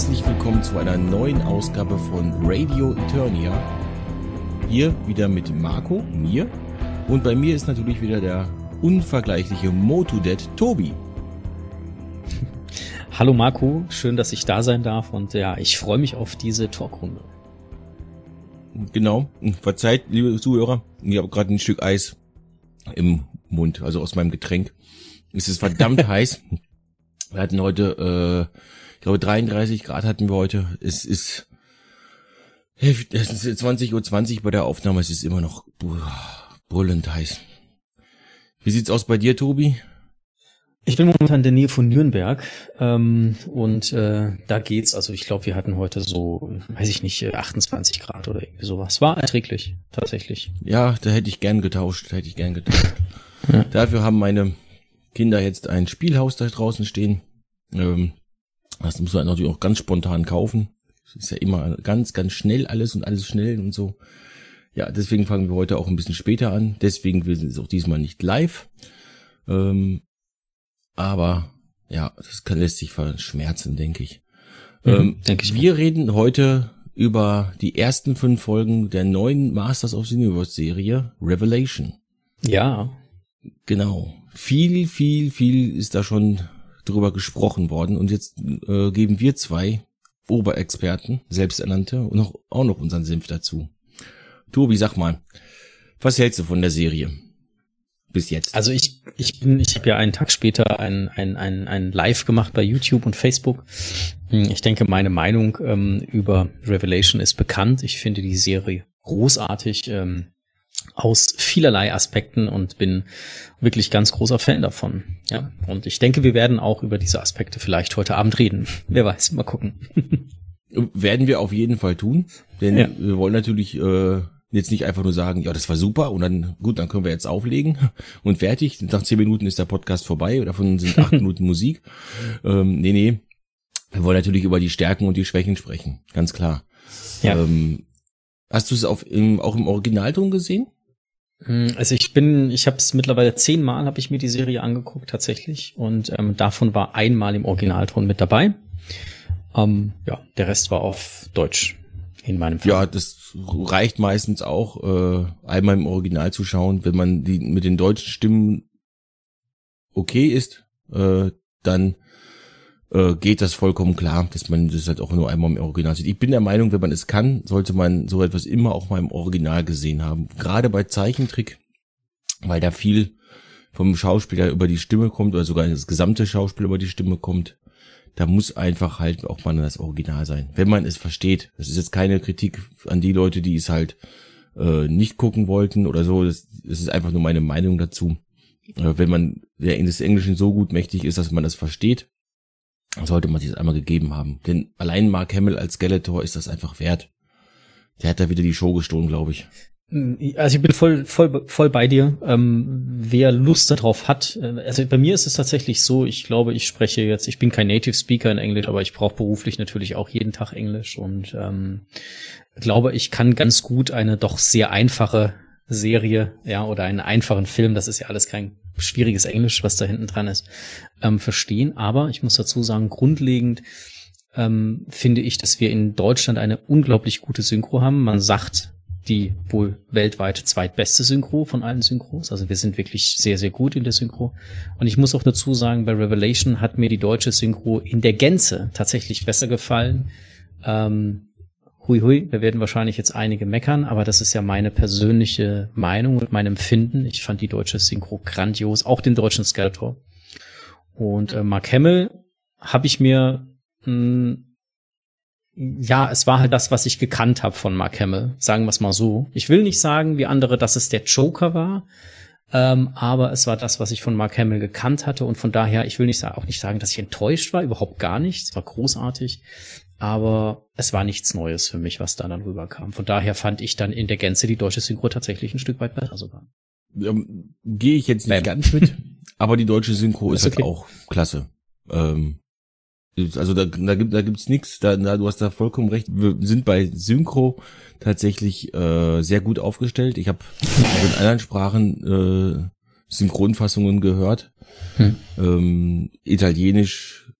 herzlich willkommen zu einer neuen Ausgabe von Radio Eternia. Hier wieder mit Marco, mir und bei mir ist natürlich wieder der unvergleichliche Motudet Tobi. Hallo Marco, schön, dass ich da sein darf und ja, ich freue mich auf diese Talkrunde. Genau, verzeiht, liebe Zuhörer, ich habe gerade ein Stück Eis im Mund, also aus meinem Getränk. Es ist verdammt heiß. Wir hatten heute, äh, ich glaube 33 Grad hatten wir heute. Es ist, es ist 20.20 Uhr 20 bei der Aufnahme, es ist immer noch brüllend heiß. Wie sieht's aus bei dir, Tobi? Ich bin momentan in der Nähe von Nürnberg ähm, und äh, da geht's. Also ich glaube, wir hatten heute so, weiß ich nicht, 28 Grad oder irgendwie sowas. War erträglich, tatsächlich. Ja, da hätte ich gern getauscht, hätte ich gern getauscht. ja. Dafür haben meine Kinder jetzt ein Spielhaus da draußen stehen. Ähm, das muss man natürlich auch ganz spontan kaufen. Das ist ja immer ganz, ganz schnell alles und alles schnell und so. Ja, deswegen fangen wir heute auch ein bisschen später an. Deswegen wir sind es auch diesmal nicht live. Ähm, aber ja, das kann, lässt sich verschmerzen, denke ich. Mhm, ähm, denke ich. Wir reden heute über die ersten fünf Folgen der neuen Masters of the Universe Serie Revelation. Ja. Genau. Viel, viel, viel ist da schon drüber gesprochen worden und jetzt äh, geben wir zwei Oberexperten, selbsternannte und noch, auch noch unseren Senf dazu. Tobi, sag mal, was hältst du von der Serie? Bis jetzt. Also ich, ich bin, ich habe ja einen Tag später ein, ein, ein, ein Live gemacht bei YouTube und Facebook. Hm, ich denke, meine Meinung ähm, über Revelation ist bekannt. Ich finde die Serie großartig. Ähm, aus vielerlei Aspekten und bin wirklich ganz großer Fan davon. Ja, und ich denke, wir werden auch über diese Aspekte vielleicht heute Abend reden. Wer weiß, mal gucken. werden wir auf jeden Fall tun, denn ja. wir wollen natürlich äh, jetzt nicht einfach nur sagen, ja, das war super und dann gut, dann können wir jetzt auflegen und fertig. Nach zehn Minuten ist der Podcast vorbei, davon sind acht Minuten Musik. Ähm, nee, nee. Wir wollen natürlich über die Stärken und die Schwächen sprechen, ganz klar. Ja. Ähm, Hast du es auf, im, auch im Originalton gesehen? Hm, also ich bin, ich habe es mittlerweile zehnmal habe ich mir die Serie angeguckt tatsächlich und ähm, davon war einmal im Originalton mit dabei. Ähm, ja, der Rest war auf Deutsch in meinem Fall. Ja, das reicht meistens auch, äh, einmal im Original zu schauen, wenn man die mit den deutschen Stimmen okay ist, äh, dann äh, geht das vollkommen klar, dass man das halt auch nur einmal im Original sieht. Ich bin der Meinung, wenn man es kann, sollte man so etwas immer auch mal im Original gesehen haben. Gerade bei Zeichentrick, weil da viel vom Schauspieler über die Stimme kommt oder sogar das gesamte Schauspiel über die Stimme kommt. Da muss einfach halt auch mal das Original sein, wenn man es versteht. Das ist jetzt keine Kritik an die Leute, die es halt äh, nicht gucken wollten oder so. Das, das ist einfach nur meine Meinung dazu. Äh, wenn man der in des Englischen so gut mächtig ist, dass man das versteht, sollte man sich das einmal gegeben haben. Denn allein Mark Hamill als Skeletor ist das einfach wert. Der hat da wieder die Show gestohlen, glaube ich. Also ich bin voll, voll, voll bei dir. Ähm, wer Lust darauf hat, äh, also bei mir ist es tatsächlich so, ich glaube, ich spreche jetzt, ich bin kein Native Speaker in Englisch, aber ich brauche beruflich natürlich auch jeden Tag Englisch und ähm, glaube, ich kann ganz gut eine doch sehr einfache Serie, ja, oder einen einfachen Film, das ist ja alles kein schwieriges Englisch, was da hinten dran ist, ähm, verstehen. Aber ich muss dazu sagen, grundlegend ähm, finde ich, dass wir in Deutschland eine unglaublich gute Synchro haben. Man sagt die wohl weltweit zweitbeste Synchro von allen Synchros. Also wir sind wirklich sehr, sehr gut in der Synchro. Und ich muss auch dazu sagen, bei Revelation hat mir die deutsche Synchro in der Gänze tatsächlich besser gefallen. Ähm, hui hui, wir werden wahrscheinlich jetzt einige meckern, aber das ist ja meine persönliche Meinung und mein Empfinden. Ich fand die deutsche Synchro grandios, auch den deutschen Skeletor. Und äh, Mark Hamill habe ich mir mh, hm, ja, es war halt das, was ich gekannt habe von Mark Hamill, sagen wir es mal so. Ich will nicht sagen, wie andere, dass es der Joker war, ähm, aber es war das, was ich von Mark Hamill gekannt hatte und von daher, ich will nicht auch nicht sagen, dass ich enttäuscht war, überhaupt gar nicht. Es war großartig, aber es war nichts Neues für mich, was da dann rüberkam. Von daher fand ich dann in der Gänze die deutsche Synchro tatsächlich ein Stück weit besser sogar. Ähm, Gehe ich jetzt nicht Bam. ganz mit, aber die deutsche Synchro ist, ist halt okay. halt auch klasse. Ähm, also da, da gibt da gibt's nichts, da, da du hast da vollkommen recht. Wir sind bei Synchro tatsächlich äh, sehr gut aufgestellt. Ich habe in anderen Sprachen äh, Synchronfassungen gehört. Hm. Ähm, Italienisch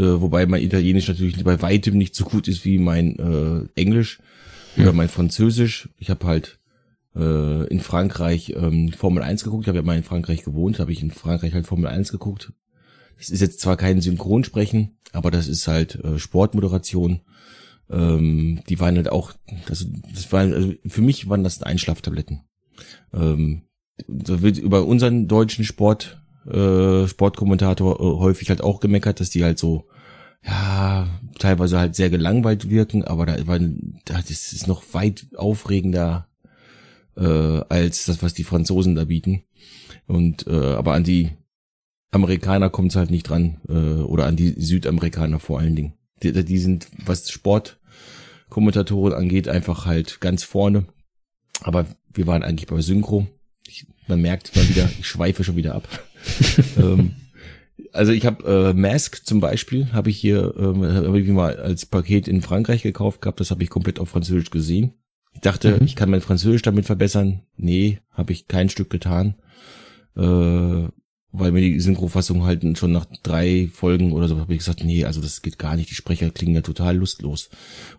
äh, wobei mein Italienisch natürlich bei weitem nicht so gut ist wie mein äh, Englisch hm. oder mein Französisch. Ich habe halt äh, in Frankreich ähm, Formel 1 geguckt. Ich habe ja mal in Frankreich gewohnt, habe ich in Frankreich halt Formel 1 geguckt. Das ist jetzt zwar kein Synchronsprechen, aber das ist halt äh, Sportmoderation. Ähm, die waren halt auch, das, das war, also für mich waren das Einschlaftabletten. Ähm, da wird über unseren deutschen Sport, äh, Sportkommentator äh, häufig halt auch gemeckert, dass die halt so, ja, teilweise halt sehr gelangweilt wirken, aber da war, das ist noch weit aufregender äh, als das, was die Franzosen da bieten. Und äh, aber an die Amerikaner kommt es halt nicht dran, äh, oder an die Südamerikaner vor allen Dingen. Die, die sind, was Sportkommentatoren angeht, einfach halt ganz vorne. Aber wir waren eigentlich bei Synchro. Ich, man merkt mal wieder, ich schweife schon wieder ab. ähm, also ich habe äh, Mask zum Beispiel, habe ich hier ähm, hab ich mal als Paket in Frankreich gekauft gehabt. Das habe ich komplett auf Französisch gesehen. Ich dachte, mhm. ich kann mein Französisch damit verbessern. Nee, habe ich kein Stück getan. Äh, weil mir die Synchrofassung halt schon nach drei Folgen oder so habe ich gesagt, nee, also das geht gar nicht. Die Sprecher klingen ja total lustlos.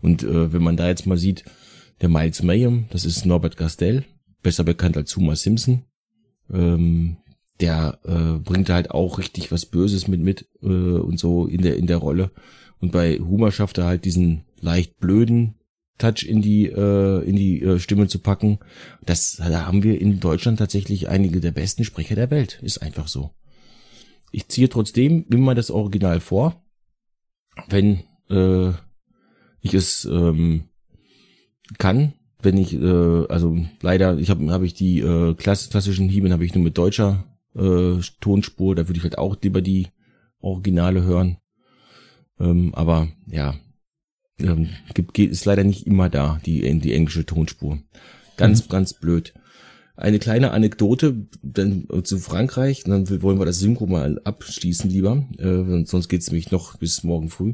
Und äh, wenn man da jetzt mal sieht, der Miles Mayhem, das ist Norbert Gastel, besser bekannt als Homer Simpson. Ähm, der äh, bringt halt auch richtig was Böses mit mit äh, und so in der in der Rolle. Und bei Homer schafft er halt diesen leicht blöden Touch in die äh, in die äh, Stimme zu packen. Das da haben wir in Deutschland tatsächlich einige der besten Sprecher der Welt. Ist einfach so. Ich ziehe trotzdem immer das Original vor, wenn äh, ich es ähm, kann. Wenn ich äh, also leider ich habe habe ich die äh, klassischen Hieben habe ich nur mit deutscher äh, Tonspur. Da würde ich halt auch lieber die Originale hören. Ähm, aber ja, ähm, gibt, ist leider nicht immer da, die, die englische Tonspur. Ganz, mhm. ganz blöd. Eine kleine Anekdote dann zu Frankreich, dann wollen wir das Synchro mal abschließen lieber, äh, sonst geht's nämlich noch bis morgen früh.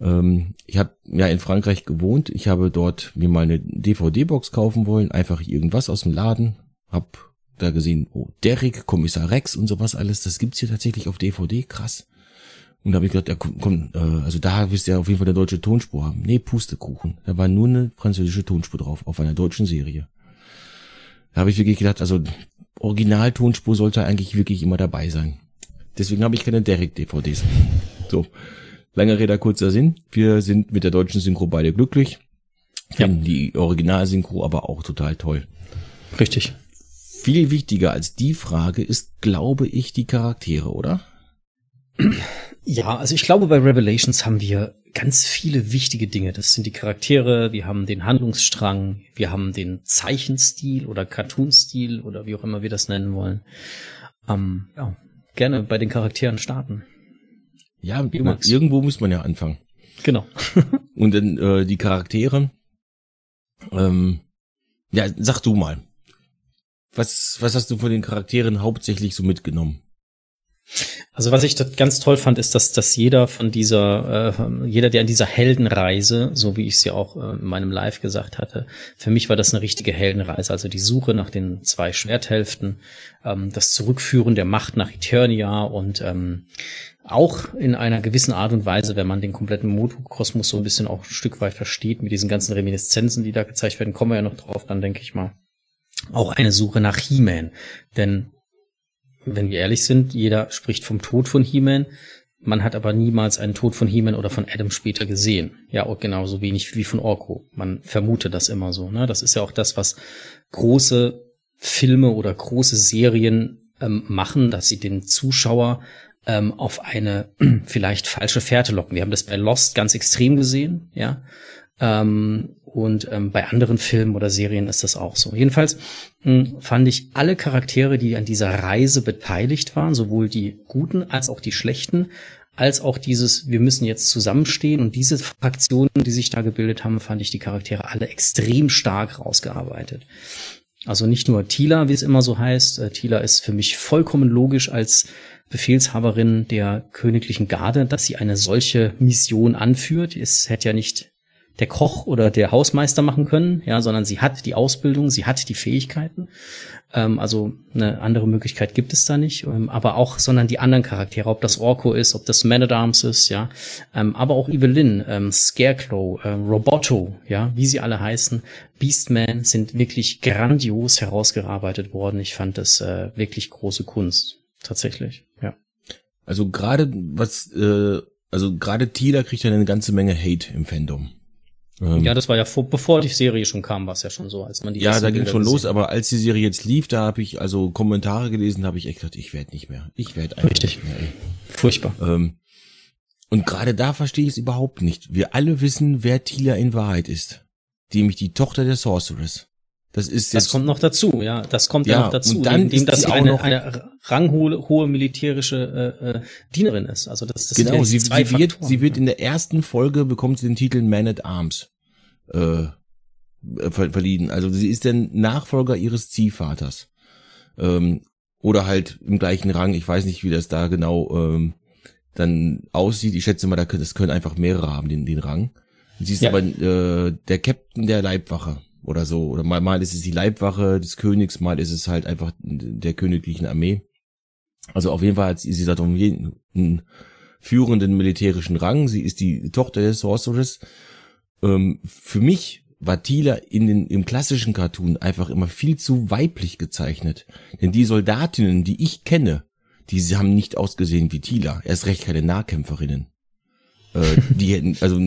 Ähm, ich habe ja in Frankreich gewohnt, ich habe dort mir mal eine DVD-Box kaufen wollen, einfach irgendwas aus dem Laden, hab da gesehen, oh, Derek, Kommissar Rex und sowas alles, das gibt's hier tatsächlich auf DVD, krass. Und da habe ich gedacht, ja komm, komm äh, also da wirst du ja auf jeden Fall eine deutsche Tonspur haben. Nee, Pustekuchen. Da war nur eine französische Tonspur drauf, auf einer deutschen Serie. Da habe ich wirklich gedacht, also Original-Tonspur sollte eigentlich wirklich immer dabei sein. Deswegen habe ich keine Derek-DVDs. So, langer Rede, kurzer Sinn. Wir sind mit der deutschen Synchro beide glücklich. Finden ja. die Original-Synchro aber auch total toll. Richtig. Viel wichtiger als die Frage ist, glaube ich, die Charaktere, oder? Ja, also ich glaube, bei Revelations haben wir ganz viele wichtige Dinge. Das sind die Charaktere, wir haben den Handlungsstrang, wir haben den Zeichenstil oder Cartoonstil oder wie auch immer wir das nennen wollen. Ähm, ja, gerne bei den Charakteren starten. Ja, irgendwo muss man ja anfangen. Genau. Und dann äh, die Charaktere. Ähm, ja, sag du mal. Was, was hast du von den Charakteren hauptsächlich so mitgenommen? Also was ich ganz toll fand, ist, dass, dass jeder von dieser, äh, jeder, der an dieser Heldenreise, so wie ich es ja auch äh, in meinem Live gesagt hatte, für mich war das eine richtige Heldenreise. Also die Suche nach den zwei Schwerthälften, ähm, das Zurückführen der Macht nach Eternia und ähm, auch in einer gewissen Art und Weise, wenn man den kompletten Motokosmos so ein bisschen auch ein Stück weit versteht, mit diesen ganzen Reminiszenzen, die da gezeigt werden, kommen wir ja noch drauf, dann denke ich mal. Auch eine Suche nach He-Man. Denn wenn wir ehrlich sind, jeder spricht vom Tod von He-Man. Man hat aber niemals einen Tod von He-Man oder von Adam später gesehen. Ja, und genauso wenig wie von Orko. Man vermutet das immer so. Ne? Das ist ja auch das, was große Filme oder große Serien ähm, machen, dass sie den Zuschauer ähm, auf eine vielleicht falsche Fährte locken. Wir haben das bei Lost ganz extrem gesehen, ja. Ähm, und ähm, bei anderen Filmen oder Serien ist das auch so. Jedenfalls mh, hm, fand ich alle Charaktere, die an dieser Reise beteiligt waren, sowohl die guten als auch die schlechten, als auch dieses, wir müssen jetzt zusammenstehen und diese Fraktionen, die sich da gebildet haben, fand ich die Charaktere alle extrem stark rausgearbeitet. Also nicht nur Tila, wie es immer so heißt. Äh, Tila ist für mich vollkommen logisch als Befehlshaberin der königlichen Garde, dass sie eine solche Mission anführt. Es hätte ja nicht der Koch oder der Hausmeister machen können, ja, sondern sie hat die Ausbildung, sie hat die Fähigkeiten. Ähm, also eine andere Möglichkeit gibt es da nicht, ähm, aber auch, sondern die anderen Charaktere, ob das Orko ist, ob das Man at Arms ist, ja, ähm, aber auch Evelyn, ähm, Scarecrow, äh, Roboto, ja, wie sie alle heißen, Beastman sind wirklich grandios herausgearbeitet worden. Ich fand das äh, wirklich große Kunst, tatsächlich, ja. Also gerade was, äh, also gerade Tila kriegt ja eine ganze Menge Hate im Fandom. Ähm, ja, das war ja vor, bevor die Serie schon kam, war es ja schon so, als man die Ja, da ging schon los, aber als die Serie jetzt lief, da habe ich also Kommentare gelesen, habe ich echt gedacht, ich werde nicht mehr. Ich werde einfach Richtig. nicht mehr. Ey. Furchtbar. Ähm, und gerade da verstehe ich es überhaupt nicht. Wir alle wissen, wer Tila in Wahrheit ist. Nämlich die Tochter der Sorceress. Das ist jetzt. Das kommt noch dazu, ja. Das kommt ja, Ja, noch dazu. und dann neben dem, ist dass sie eine, eine ranghohe hohe militärische äh, äh, Dienerin ist. Also das, das sind genau, ja sie, zwei sie wird, Faktoren. sie wird in der ersten Folge bekommt sie den Titel Man at Arms äh, ver verliehen. Also sie ist der Nachfolger ihres Ziehvaters. Ähm, oder halt im gleichen Rang. Ich weiß nicht, wie das da genau ähm, dann aussieht. Ich schätze mal, da können, das können einfach mehrere haben, den, den Rang. Sie ist Ja. aber äh, der Captain der Leibwache oder so. Oder mal, mal ist es die Leibwache des Königs, mal ist es halt einfach der königlichen Armee. Also auf jeden Fall hat sie, sie hat um jeden einen führenden militärischen Rang. Sie ist die Tochter des Sorceress. Ähm, für mich war Tila in den, im klassischen Cartoon einfach immer viel zu weiblich gezeichnet. Denn die Soldatinnen, die ich kenne, die haben nicht ausgesehen wie Tila. Erst recht keine Nahkämpferinnen. Äh, die hätten, also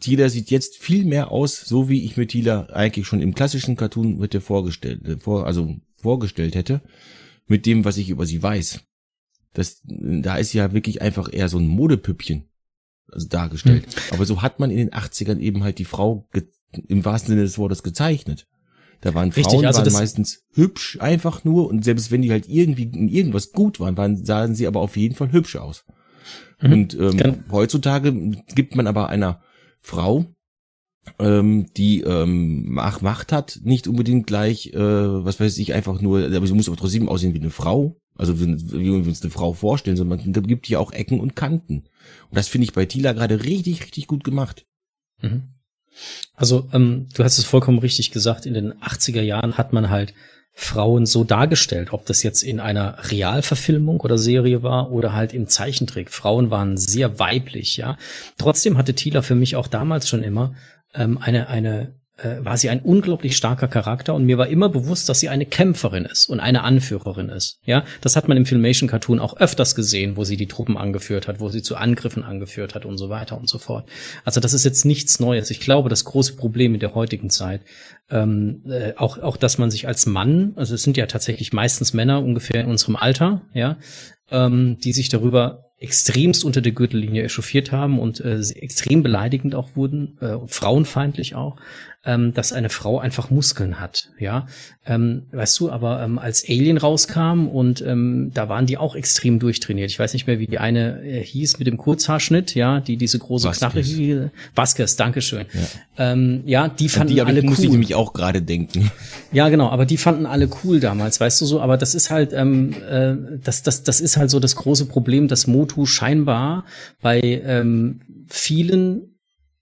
Tila sieht jetzt viel mehr aus, so wie ich mir Tila eigentlich schon im klassischen Cartoon hätte vorgestellt, äh, vor, also vorgestellt hätte, mit dem, was ich über sie weiß. Das, da ist sie ja wirklich einfach eher so ein Modepüppchen also dargestellt. Aber so hat man in den 80ern eben halt die Frau im wahrsten Sinne des Wortes gezeichnet. Da waren Richtig, Frauen also waren meistens hübsch einfach nur und selbst wenn die halt irgendwie in irgendwas gut waren, waren sahen sie aber auf jeden Fall hübsch aus. Mhm. Und ähm, Kann- heutzutage gibt man aber einer Frau, ähm, die ähm, Macht, Macht hat, nicht unbedingt gleich, äh, was weiß ich, einfach nur, aber sie muss aber trotzdem aussehen wie eine Frau. Also wie, wir uns eine Frau vorstellen, sondern man gibt hier auch Ecken und Kanten. Und das finde ich bei Tila gerade richtig, richtig gut gemacht. Mhm. Also, ähm, du hast es vollkommen richtig gesagt, in den 80er Jahren hat man halt Frauen so dargestellt, ob das jetzt in einer Realverfilmung oder Serie war oder halt im Zeichentrick. Frauen waren sehr weiblich, ja. Trotzdem hatte Tila für mich auch damals schon immer ähm, eine, eine, äh, war sie ein unglaublich starker Charakter und mir war immer bewusst, dass sie eine Kämpferin ist und eine Anführerin ist, ja. Das hat man im Filmation Cartoon auch öfters gesehen, wo sie die Truppen angeführt hat, wo sie zu Angriffen angeführt hat und so weiter und so fort. Also das ist jetzt nichts Neues. Ich glaube, das große Problem in der heutigen Zeit, ähm, äh, auch, auch, dass man sich als Mann, also es sind ja tatsächlich meistens Männer ungefähr in unserem Alter, ja, ähm, die sich darüber extremst unter der Gürtellinie echauffiert haben und äh, extrem beleidigend auch wurden, äh, frauenfeindlich auch, ähm, dass eine Frau einfach Muskeln hat, ja. Ähm, weißt du, aber ähm, als Alien rauskam und ähm, da waren die auch extrem durchtrainiert. Ich weiß nicht mehr, wie die eine äh, hieß mit dem Kurzhaarschnitt, ja, die diese große. Knarre, Vasquez, Dankeschön. Ja, ähm, ja die An fanden die alle ich, muss ich cool. nämlich auch gerade denken. Ja, genau, aber die fanden alle cool damals, weißt du so, aber das ist halt, ähm, äh, das, das, das ist halt so das große Problem, dass Motu scheinbar bei ähm, vielen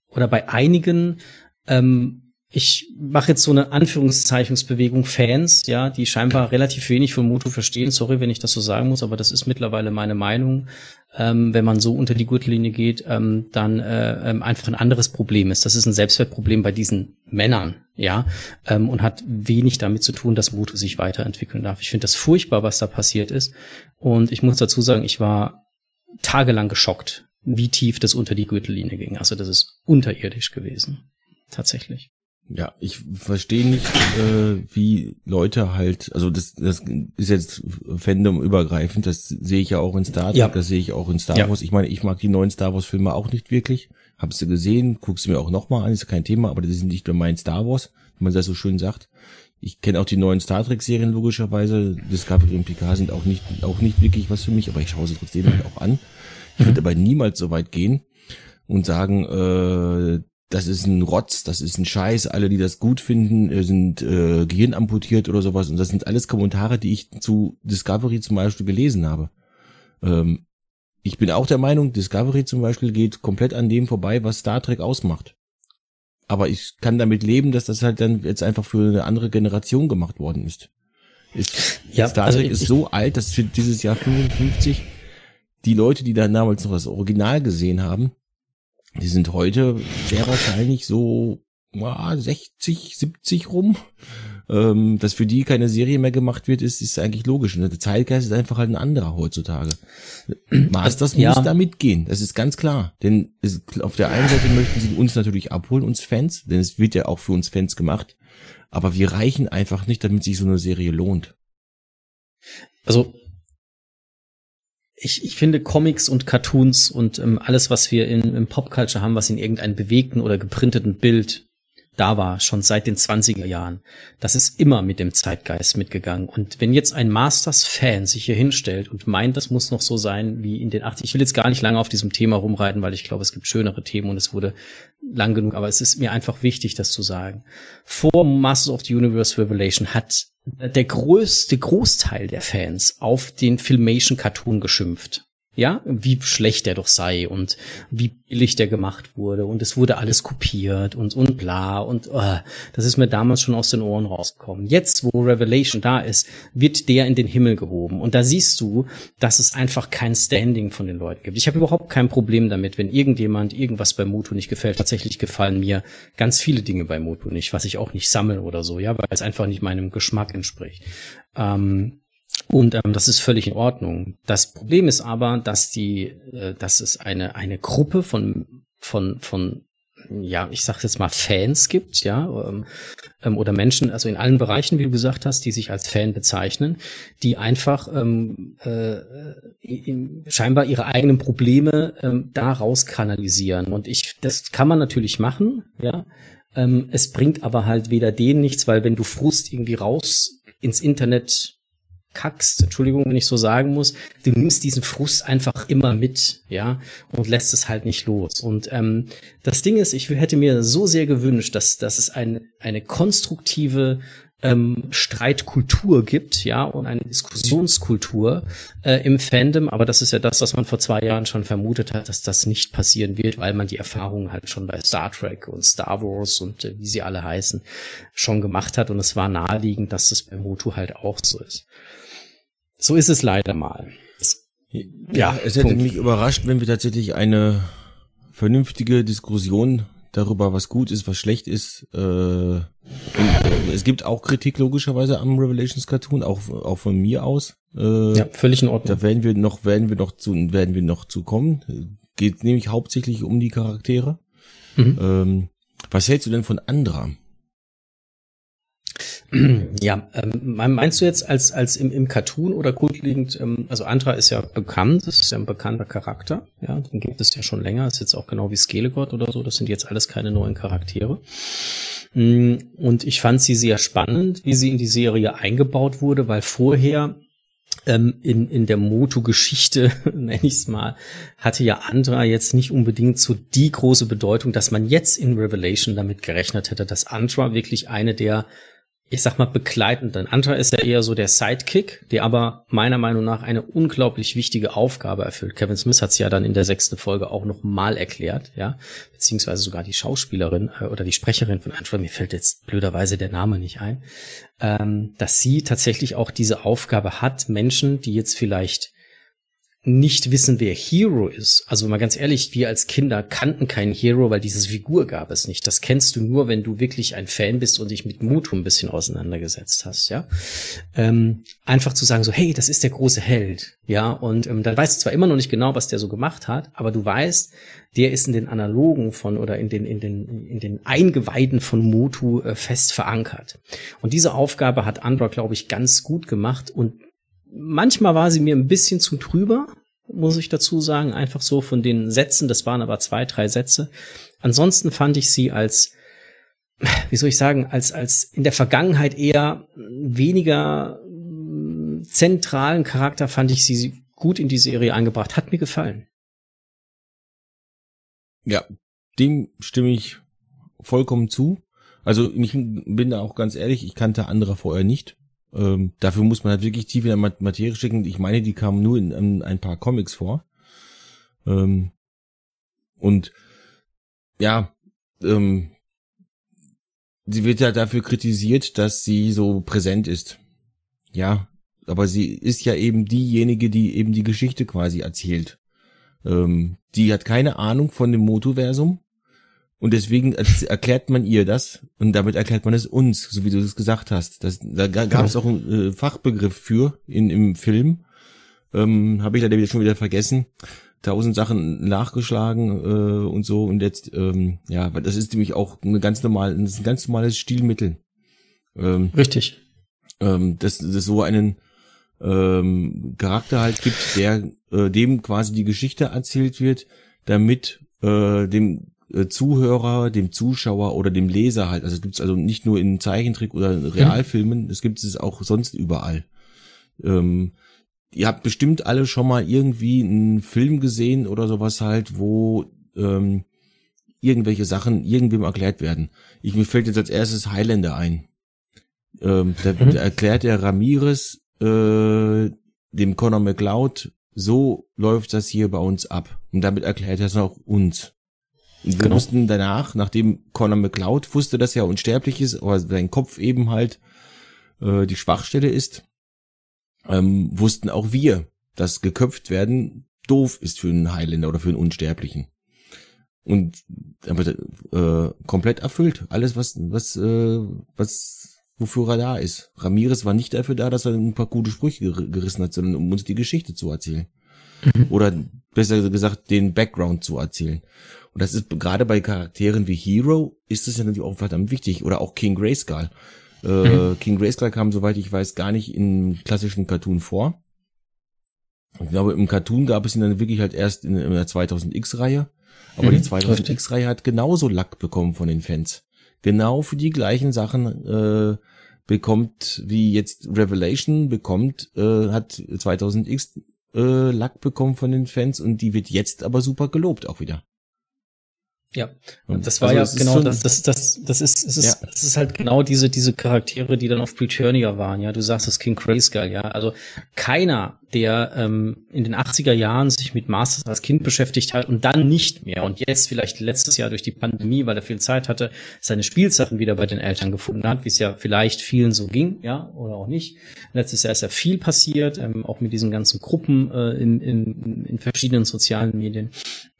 oder bei einigen ähm, ich mache jetzt so eine Anführungszeichnungsbewegung Fans, ja, die scheinbar relativ wenig von Moto verstehen. Sorry, wenn ich das so sagen muss, aber das ist mittlerweile meine Meinung. Ähm, wenn man so unter die Gürtellinie geht, ähm, dann äh, ähm, einfach ein anderes Problem ist. Das ist ein Selbstwertproblem bei diesen Männern, ja, ähm, und hat wenig damit zu tun, dass Moto sich weiterentwickeln darf. Ich finde das furchtbar, was da passiert ist. Und ich muss dazu sagen, ich war tagelang geschockt, wie tief das unter die Gürtellinie ging. Also das ist unterirdisch gewesen. Tatsächlich. Ja, ich verstehe nicht, äh, wie Leute halt, also das, das ist jetzt Fandom übergreifend, das sehe ich ja auch in Star Trek, Ja. das sehe ich auch in Star Ja. Wars. Ich meine, ich mag die neuen Star Wars Filme auch nicht wirklich. Hab sie gesehen, guck sie mir auch nochmal an, ist kein Thema, aber das sind nicht nur mein Star Wars, wie man das so schön sagt. Ich kenne auch die neuen Star Trek Serien logischerweise. Discovery und Picard sind auch nicht, auch nicht wirklich was für mich, aber ich schaue sie trotzdem halt auch an. Ich würde aber niemals so weit gehen und sagen, äh, das ist ein Rotz, das ist ein Scheiß, alle, die das gut finden, äh, sind äh, gehirnamputiert oder sowas. Und das sind alles Kommentare, die ich zu Discovery zum Beispiel gelesen habe. Ähm, ich bin auch der Meinung, Discovery zum Beispiel geht komplett an dem vorbei, was Star Trek ausmacht. aber ich kann damit leben, dass das halt dann jetzt einfach für eine andere Generation gemacht worden ist. ist ja, Star also Trek ist so alt, dass für dieses Jahr 55 die Leute, die dann damals noch das Original gesehen haben, die sind heute sehr wahrscheinlich so ja, 60, 70 rum. Ähm, dass für die keine Serie mehr gemacht wird, ist, ist eigentlich logisch. Und der Zeitgeist ist einfach halt ein anderer heutzutage. Masters ja. muss da mitgehen, das ist ganz klar. Denn es, auf der einen Seite möchten sie uns natürlich abholen, uns Fans, denn es wird ja auch für uns Fans gemacht. Aber wir reichen einfach nicht, damit sich so eine Serie lohnt. Also ich, ich finde Comics und Cartoons und ähm, alles, was wir in, in Popculture haben, was in irgendeinem bewegten oder geprinteten Bild da war, schon seit den 20er Jahren. Das ist immer mit dem Zeitgeist mitgegangen. Und wenn jetzt ein Masters-Fan sich hier hinstellt und meint, das muss noch so sein wie in den 80 ich will jetzt gar nicht lange auf diesem Thema rumreiten, weil ich glaube, es gibt schönere Themen und es wurde lang genug, aber es ist mir einfach wichtig, das zu sagen. Vor Masters of the Universe Revelation hat der größte Großteil der Fans auf den Filmation Cartoon geschimpft ja, wie schlecht der doch sei und wie billig der gemacht wurde und es wurde alles kopiert und und bla und uh, das ist mir damals schon aus den Ohren rausgekommen. Jetzt, wo Revelation da ist, wird der in den Himmel gehoben und da siehst du, dass es einfach kein Standing von den Leuten gibt. Ich habe überhaupt kein Problem damit, wenn irgendjemand irgendwas bei Motu nicht gefällt. Tatsächlich gefallen mir ganz viele Dinge bei Motu nicht, was ich auch nicht sammle oder so, ja, weil es einfach nicht meinem Geschmack entspricht. Ähm, und ähm, das ist völlig in Ordnung. Das Problem ist aber, dass die, äh, dass es eine eine Gruppe von von von ja, ich sag jetzt mal Fans gibt, ja, ähm, ähm, oder Menschen, also in allen Bereichen, wie du gesagt hast, die sich als Fan bezeichnen, die einfach ähm, äh, scheinbar ihre eigenen Probleme ähm, daraus kanalisieren. Und ich, das kann man natürlich machen, ja. Ähm, es bringt aber halt weder denen nichts, weil wenn du Frust irgendwie raus ins Internet kackst, Entschuldigung, wenn ich so sagen muss, du nimmst diesen Frust einfach immer mit, ja, und lässt es halt nicht los. Und ähm, das Ding ist, ich hätte mir so sehr gewünscht, dass, dass es eine, eine konstruktive ähm, Streitkultur gibt, ja, und eine Diskussionskultur äh, im Fandom, aber das ist ja das, was man vor zwei Jahren schon vermutet hat, dass das nicht passieren wird, weil man die Erfahrungen halt schon bei Star Trek und Star Wars und äh, wie sie alle heißen, schon gemacht hat und es war naheliegend, dass das bei Motu halt auch so ist. So ist es leider mal. Es, ja, es hätte Punkt. mich überrascht, wenn wir tatsächlich eine vernünftige Diskussion darüber, was gut ist, was schlecht ist. Äh, und, äh, es gibt auch Kritik logischerweise am Revelations Cartoon, auch auch von mir aus. Äh, ja, völlig in Ordnung. Da werden wir noch, werden wir noch zu, werden wir noch zu kommen. Geht nämlich hauptsächlich um die Charaktere. Mhm. Ähm, was hältst du denn von Andra? Ja, ähm, meinst du jetzt als, als im, im Cartoon oder grundlegend, ähm, also Andra ist ja bekannt, das ist ja ein bekannter Charakter, ja, den gibt es ja schon länger, ist jetzt auch genau wie Skelegott oder so, das sind jetzt alles keine neuen Charaktere. Mm, und ich fand sie sehr spannend, wie sie in die Serie eingebaut wurde, weil vorher ähm, in, in der Moto-Geschichte, nenne ich es mal, hatte ja Andra jetzt nicht unbedingt so die große Bedeutung, dass man jetzt in Revelation damit gerechnet hätte, dass Andra wirklich eine der ich sag mal, begleitend. Denn Antra ist ja eher so der Sidekick, der aber meiner Meinung nach eine unglaublich wichtige Aufgabe erfüllt. Kevin Smith hat es ja dann in der sechsten Folge auch noch mal erklärt, ja, beziehungsweise sogar die Schauspielerin äh, oder die Sprecherin von Antra, mir fällt jetzt blöderweise der Name nicht ein, ähm, dass sie tatsächlich auch diese Aufgabe hat, Menschen, die jetzt vielleicht nicht wissen, wer Hero ist. Also mal ganz ehrlich, wir als Kinder kannten keinen Hero, weil dieses Figur gab es nicht. Das kennst du nur, wenn du wirklich ein Fan bist und dich mit Mutu ein bisschen auseinandergesetzt hast, ja. Ähm, einfach zu sagen so, hey, das ist der große Held, ja. Und ähm, dann weißt du zwar immer noch nicht genau, was der so gemacht hat, aber du weißt, der ist in den Analogen von oder in den in den in den Eingeweiden von Mutu äh, fest verankert. Und diese Aufgabe hat Andra, glaube ich, ganz gut gemacht und Manchmal war sie mir ein bisschen zu trüber, muss ich dazu sagen, einfach so von den Sätzen, das waren aber zwei, drei Sätze. Ansonsten fand ich sie als, wie soll ich sagen, als, als in der Vergangenheit eher weniger zentralen Charakter fand ich sie gut in die Serie eingebracht. Hat mir gefallen. Ja, dem stimme ich vollkommen zu. Also ich bin da auch ganz ehrlich, ich kannte andere vorher nicht. Ähm, dafür muss man halt wirklich tief in der Materie stecken. Ich meine, die kamen nur in, in ein paar Comics vor. Ähm, und ja, ähm, sie wird ja dafür kritisiert, dass sie so präsent ist. Ja, aber sie ist ja eben diejenige, die eben die Geschichte quasi erzählt. Ähm, die hat keine Ahnung von dem Motoversum und deswegen erklärt man ihr das und damit erklärt man es uns, so wie du es gesagt hast. Das, da gab es auch einen äh, Fachbegriff für in, im Film. Ähm, Habe ich leider wieder schon wieder vergessen. Tausend Sachen nachgeschlagen äh, und so und jetzt ähm, ja, weil das ist nämlich auch eine ganz normal, das ist ein ganz normales Stilmittel. Ähm, Richtig. Ähm, dass das so einen ähm, Charakter halt gibt, der äh, dem quasi die Geschichte erzählt wird, damit äh, dem Zuhörer, dem Zuschauer oder dem Leser halt. Also es gibt es also nicht nur in Zeichentrick oder Realfilmen, es gibt es auch sonst überall. Ähm, ihr habt bestimmt alle schon mal irgendwie einen Film gesehen oder sowas halt, wo ähm, irgendwelche Sachen irgendwem erklärt werden. Ich mir fällt jetzt als erstes Highlander ein. Ähm, da, mhm. da erklärt der Ramirez äh, dem Conor McLeod, so läuft das hier bei uns ab. Und damit erklärt er es auch uns. Und wir genau. wussten danach, nachdem Conor McLeod wusste, dass er unsterblich ist, aber sein Kopf eben halt äh, die Schwachstelle ist, ähm, wussten auch wir, dass geköpft werden doof ist für einen Highlander oder für einen Unsterblichen. Und aber äh, komplett erfüllt. Alles, was, was, äh, was, wofür er da ist. Ramirez war nicht dafür da, dass er ein paar gute Sprüche gerissen hat, sondern um uns die Geschichte zu erzählen. Mhm. Oder besser gesagt, den Background zu erzählen. Und das ist gerade bei Charakteren wie Hero ist das ja natürlich auch verdammt wichtig. Oder auch King Grayskull. Äh, mhm. King Grayskull kam, soweit ich weiß, gar nicht im klassischen Cartoon vor. Ich glaube, im Cartoon gab es ihn dann wirklich halt erst in, in der 2000X-Reihe. Aber mhm. die 2000X-Reihe hat genauso Lack bekommen von den Fans. Genau für die gleichen Sachen äh, bekommt, wie jetzt Revelation bekommt, äh, hat 2000X äh, Lack bekommen von den Fans und die wird jetzt aber super gelobt auch wieder. Ja, und das war also ja das genau das, das, das, das ist, es ist, ja. das ist halt genau diese, diese Charaktere, die dann auf Preturnia waren, ja. Du sagst das King Grayskull, ja. Also keiner der ähm, in den 80er Jahren sich mit Masters als Kind beschäftigt hat und dann nicht mehr und jetzt vielleicht letztes Jahr durch die Pandemie, weil er viel Zeit hatte, seine Spielsachen wieder bei den Eltern gefunden hat, wie es ja vielleicht vielen so ging, ja, oder auch nicht. Letztes Jahr ist ja viel passiert, ähm, auch mit diesen ganzen Gruppen äh, in, in, in verschiedenen sozialen Medien.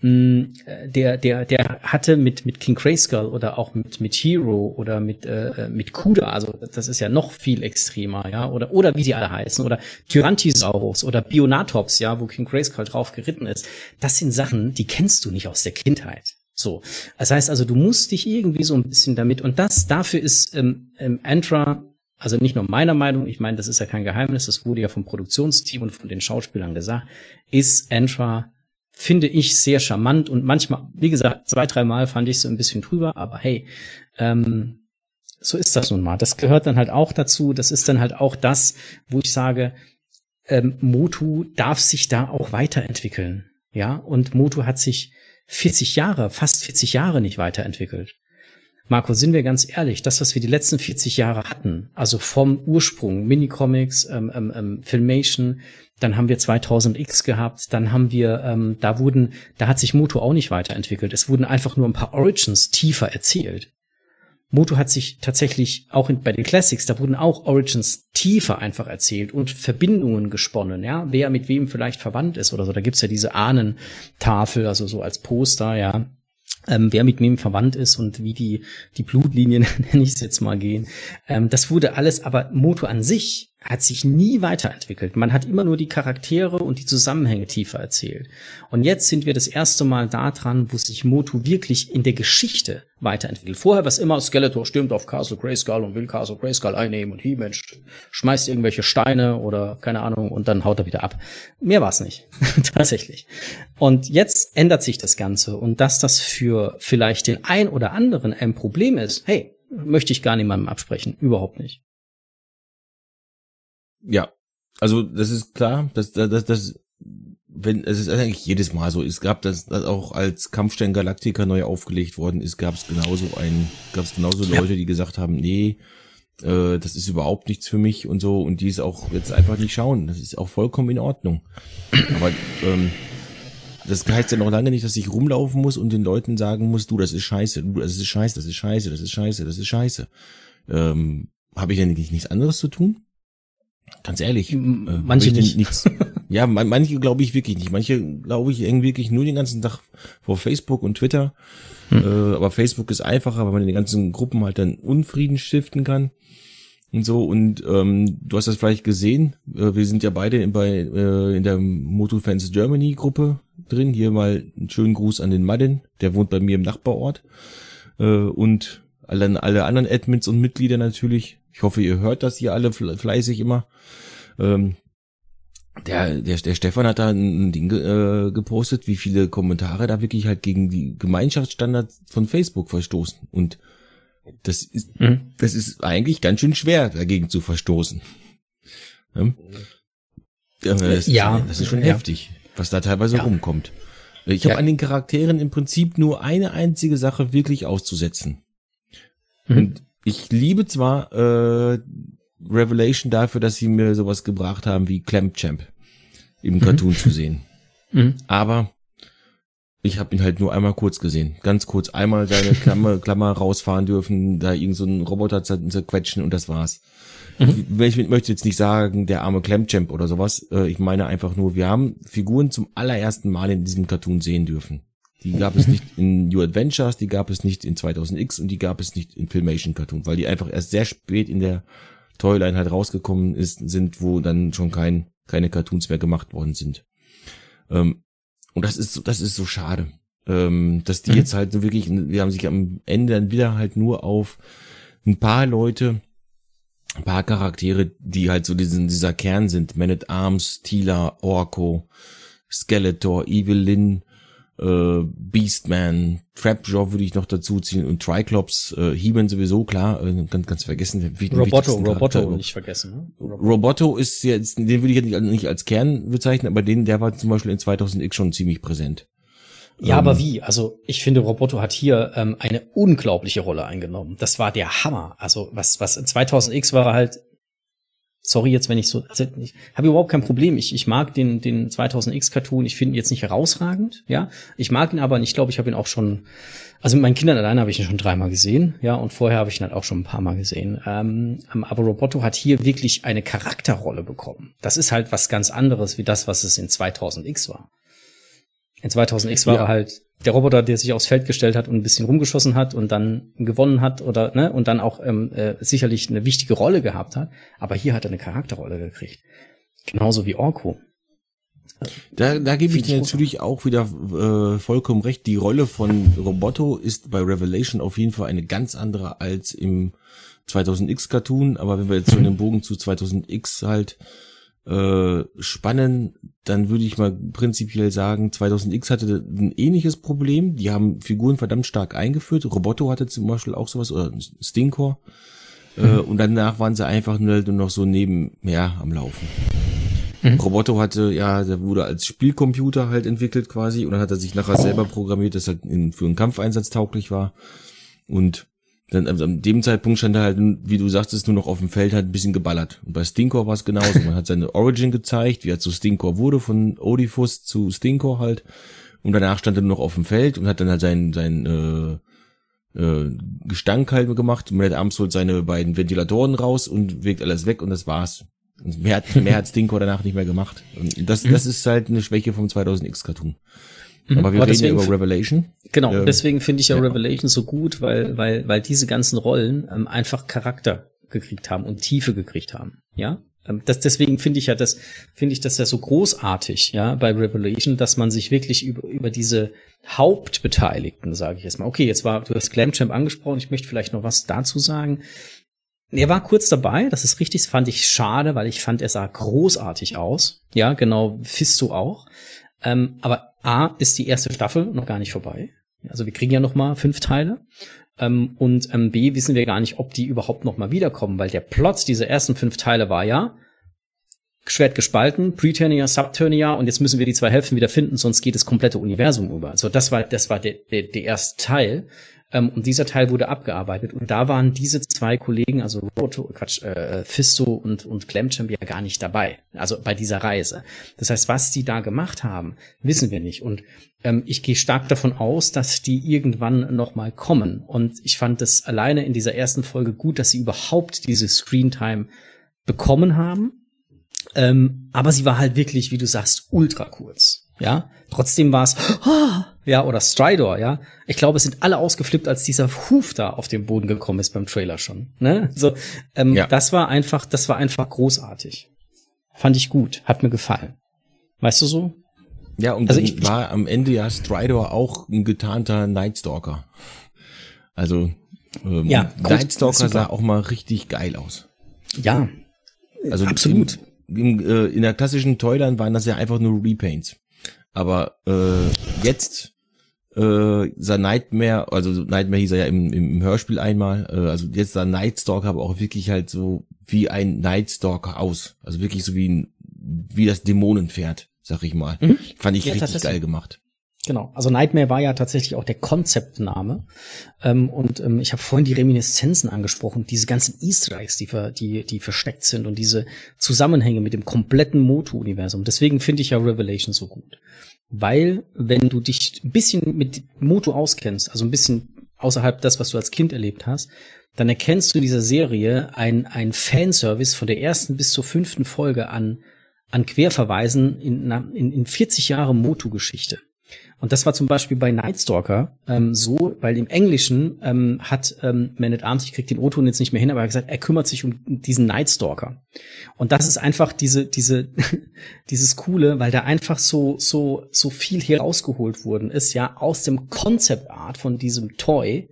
Mm, äh, der, der, der hatte mit, mit King Grayskull oder auch mit, mit Hero oder mit, äh, mit Kuda, also das ist ja noch viel extremer, ja, oder, oder wie sie alle heißen, oder Tyrantisaurus oder Bionatops, ja, wo King Grayskull drauf geritten ist. Das sind Sachen, die kennst du nicht aus der Kindheit. So. Das heißt also, du musst dich irgendwie so ein bisschen damit, und das, dafür ist ähm, ähm, Antra, also nicht nur meiner Meinung, ich meine, das ist ja kein Geheimnis, das wurde ja vom Produktionsteam und von den Schauspielern gesagt, ist Antra, finde ich, sehr charmant und manchmal, wie gesagt, zwei, dreimal fand ich so ein bisschen drüber, aber hey, ähm, so ist das nun mal. Das gehört dann halt auch dazu. Das ist dann halt auch das, wo ich sage, ähm, Motu darf sich da auch weiterentwickeln. Ja, und Motu hat sich 40 Jahre, fast 40 Jahre nicht weiterentwickelt. Marco, sind wir ganz ehrlich, das, was wir die letzten 40 Jahre hatten, also vom Ursprung, Minicomics, ähm, ähm, ähm Filmation, dann haben wir 2000X gehabt, dann haben wir, ähm, da wurden, da hat sich Moto auch nicht weiterentwickelt. Es wurden einfach nur ein paar Origins tiefer erzählt. Moto hat sich tatsächlich auch in, bei den Classics, da wurden auch Origins tiefer einfach erzählt und Verbindungen gesponnen, ja, wer mit wem vielleicht verwandt ist oder so. Da gibt's ja diese Ahnentafel, also so als Poster, ja, ähm, wer mit wem verwandt ist und wie die, die Blutlinien, nenne ich es jetzt mal, gehen. Ähm, das wurde alles, aber Moto an sich hat sich nie weiterentwickelt. Man hat immer nur die Charaktere und die Zusammenhänge tiefer erzählt. Und jetzt sind wir das erste Mal da dran, wo sich Motu wirklich in der Geschichte weiterentwickelt. Vorher war es immer, Skeletor stürmt auf Castle Grayskull und will Castle Grayskull einnehmen und He-Man schmeißt irgendwelche Steine oder keine Ahnung und dann haut er wieder ab. Mehr war es nicht. Tatsächlich. Und jetzt ändert sich das Ganze und dass das für vielleicht den ein oder anderen ein Problem ist, hey, möchte ich gar niemandem absprechen. Überhaupt nicht. Ja, also das ist klar, dass das, das, wenn es ist eigentlich jedes Mal so. Es gab das, das auch als Kampfstern Galactica neu aufgelegt worden ist, gab es genauso ein, gab es genauso Leute, die gesagt haben, nee, äh, das ist überhaupt nichts für mich und so und die es auch jetzt einfach nicht schauen. Das ist auch vollkommen in Ordnung. Aber ähm, das heißt ja noch lange nicht, dass ich rumlaufen muss und den Leuten sagen muss, du, das ist scheiße, du, das ist scheiße, das ist scheiße, das ist scheiße, das ist scheiße. Ähm, Habe ich denn nichts anderes zu tun? Ganz ehrlich. Äh, manche nicht. Nichts, ja, manche glaube ich wirklich nicht. Manche glaube ich hängen wirklich nur den ganzen Tag vor Facebook und Twitter. Hm. Äh, aber Facebook ist einfacher, weil man in den ganzen Gruppen halt dann Unfrieden stiften kann und so. Und ähm, du hast das vielleicht gesehen. Äh, wir sind ja beide bei äh, in der Motofans Germany Gruppe drin. Hier mal einen schönen Gruß an den Madden. Der wohnt bei mir im Nachbarort. Äh, und alle, alle anderen Admins und Mitglieder natürlich. Ich hoffe, ihr hört das hier alle fleißig immer. Ähm, der, der, der Stefan hat da ein Ding äh, gepostet, wie viele Kommentare da wirklich halt gegen die Gemeinschaftsstandards von Facebook verstoßen. Und das ist, mhm. das ist eigentlich ganz schön schwer, dagegen zu verstoßen. Ja, das, ja, das ist schon ja. heftig, was da teilweise ja. rumkommt. Ich habe an den Charakteren im Prinzip nur eine einzige Sache wirklich auszusetzen. Mhm. Und ich liebe zwar äh, Revelation dafür, dass sie mir sowas gebracht haben wie Clamp Champ im mhm. Cartoon zu sehen. Mhm. Aber ich habe ihn halt nur einmal kurz gesehen. Ganz kurz einmal seine Klammer, Klammer rausfahren dürfen, da irgend so einen Roboter zerquetschen und das war's. Mhm. Ich möchte jetzt nicht sagen, der arme Clamchamp oder sowas. Äh, ich meine einfach nur, wir haben Figuren zum allerersten Mal in diesem Cartoon sehen dürfen. Die gab es nicht in New Adventures, die gab es nicht in 2000X und die gab es nicht in Filmation Cartoon, weil die einfach erst sehr spät in der Toyline halt rausgekommen ist, sind, wo dann schon kein, keine Cartoons mehr gemacht worden sind. Ähm, und das ist so, das ist so schade. Ähm, dass die mhm. jetzt halt wirklich, wir haben sich am Ende dann wieder halt nur auf ein paar Leute, ein paar Charaktere, die halt so diesen, dieser Kern sind. Man at Arms, Tila, Orko, Skeletor, Evelyn, äh, Beastman, Trapjaw würde ich noch dazu ziehen und Triclops, äh, He-Man sowieso, klar, äh, ganz, ganz vergessen. Roboto, Roboto nicht vergessen. Ne? Roboto. Ist jetzt, den würde ich jetzt nicht als Kern bezeichnen, aber den, der war zum Beispiel in 2000X schon ziemlich präsent. Ja, aber ähm, wie? Also ich finde, Roboto hat hier ähm, eine unglaubliche Rolle eingenommen. Das war der Hammer. Also was was 2000X war er halt sorry jetzt, wenn ich so, ich habe überhaupt kein Problem. Ich, ich mag den, den 2000X Cartoon. Ich finde ihn jetzt nicht herausragend, ja. Ich mag ihn aber und ich glaube, ich habe ihn auch schon, also mit meinen Kindern alleine habe ich ihn schon dreimal gesehen, ja. Und vorher habe ich ihn halt auch schon ein paar Mal gesehen. Ähm, aber Roboto hat hier wirklich eine Charakterrolle bekommen. Das ist halt was ganz anderes wie das, was es in 2000X war. In 2000X war ja. er halt der Roboter, der sich aufs Feld gestellt hat und ein bisschen rumgeschossen hat und dann gewonnen hat oder ne und dann auch ähm, äh, sicherlich eine wichtige Rolle gehabt hat. Aber hier hat er eine Charakterrolle gekriegt, genauso wie Orko. Da, da gebe ich dir natürlich auch wieder äh, vollkommen recht. Die Rolle von Roboto ist bei Revelation auf jeden Fall eine ganz andere als im 2000X Cartoon. Aber wenn wir jetzt so einen Bogen zu 2000X halt äh, spannen, dann würde ich mal prinzipiell sagen, 2000X hatte ein ähnliches Problem. Die haben Figuren verdammt stark eingeführt. Roboto hatte zum Beispiel auch sowas, oder Stinkor. Äh, mhm. Äh, und danach waren sie einfach nur noch so nebenher am Laufen. Mhm. Roboto hatte, ja, der wurde als Spielcomputer halt entwickelt quasi und dann hat er sich nachher selber programmiert, dass er in, für einen Kampfeinsatz tauglich war. Und dann also an dem Zeitpunkt stand er halt, wie du sagtest, nur noch auf dem Feld, hat ein bisschen geballert. Und bei Stinkor war es genauso. Man hat seine Origin gezeigt, wie er zu Stinkor wurde, von Odifus zu Stinkor halt. Und danach stand er nur noch auf dem Feld und hat dann halt seinen, seinen äh, äh, Gestank halt gemacht. Man hat abends holt seine beiden Ventilatoren raus und wirkt alles weg und das war's. Und mehr hat, mehr hat Stinkor danach nicht mehr gemacht. Und das, das ist halt eine Schwäche vom 2000X Cartoon. Mhm. Aber wir Aber reden ja über Revelation. Genau, ähm, deswegen finde ich ja, ja, Revelation so gut, weil, weil, weil diese ganzen Rollen ähm, einfach Charakter gekriegt haben und Tiefe gekriegt haben. Ja, ähm, das, deswegen finde ich ja das, finde ich das ja so großartig, ja, bei Revelation, dass man sich wirklich über, über diese Hauptbeteiligten, sage ich jetzt mal. Okay, jetzt war, du hast Glamchamp angesprochen, ich möchte vielleicht noch was dazu sagen. Er war kurz dabei, das ist richtig, das fand ich schade, weil ich fand, er sah großartig aus. Ja, genau, Fisto auch. Ähm, aber A ist die erste Staffel noch gar nicht vorbei. Also wir kriegen ja noch mal fünf Teile. Ähm, und ähm, B wissen wir gar nicht, ob die überhaupt noch mal wiederkommen, weil der Plot dieser ersten fünf Teile war ja, Schwert gespalten, Preternia, Subternia und jetzt müssen wir die zwei Hälften wieder finden, sonst geht das komplette Universum über. Also das war, das war der, der, der erste Teil. Ähm, und dieser Teil wurde abgearbeitet. Und da waren diese zwei Kollegen, also Roto, Quatsch, äh, Fisto und, und Clemchamp ja gar nicht dabei. Also bei dieser Reise. Das heißt, was die da gemacht haben, wissen wir nicht. Und ähm, ich gehe stark davon aus, dass die irgendwann noch mal kommen. Und ich fand es alleine in dieser ersten Folge gut, dass sie überhaupt diese Screentime bekommen haben. Ähm, aber sie war halt wirklich, wie du sagst, ultra kurz. Ja, trotzdem war es, oh, ja, oder Stridor, ja. Ich glaube, es sind alle ausgeflippt, als dieser Huf da auf den Boden gekommen ist beim Trailer schon. Ne? So, ähm, ja. das war einfach, das war einfach großartig. Fand ich gut, hat mir gefallen. Weißt du so? Ja, und also ich, war am Ende ja Stridor auch ein getarnter Nightstalker. Also ähm, ja, Nightstalker sah auch mal richtig geil aus. Ja, also absolut. Im, im, äh, in der klassischen Toyland waren das ja einfach nur Repaints. Aber äh, jetzt äh, sah Nightmare, also Nightmare hieß er ja im, im Hörspiel einmal, äh, also jetzt sah Nightstalker aber auch wirklich halt so wie ein Nightstalker aus. Also wirklich so wie ein, wie das Dämonenpferd, sag ich mal. Mhm. Fand ich ja, richtig geil gemacht. Genau, also Nightmare war ja tatsächlich auch der Konzeptname. Ähm, und ähm, ich habe vorhin die Reminiszenzen angesprochen, diese ganzen Easter Eggs, die, ver, die, die versteckt sind und diese Zusammenhänge mit dem kompletten Moto-Universum. Deswegen finde ich ja Revelation so gut. Weil, wenn du dich ein bisschen mit Moto auskennst, also ein bisschen außerhalb das, was du als Kind erlebt hast, dann erkennst du in dieser Serie ein, ein Fanservice von der ersten bis zur fünften Folge an, an Querverweisen in, in, in 40 Jahre Moto-Geschichte. Und das war zum Beispiel bei Nightstalker ähm, so, weil im Englischen ähm, hat ähm, Man at Arms, ich krieg den O-Ton jetzt nicht mehr hin, aber er hat gesagt, er kümmert sich um diesen Nightstalker. Und das ist einfach diese, diese, dieses Coole, weil da einfach so, so, so viel hier rausgeholt worden ist, ja, aus dem Concept Art von diesem Toy.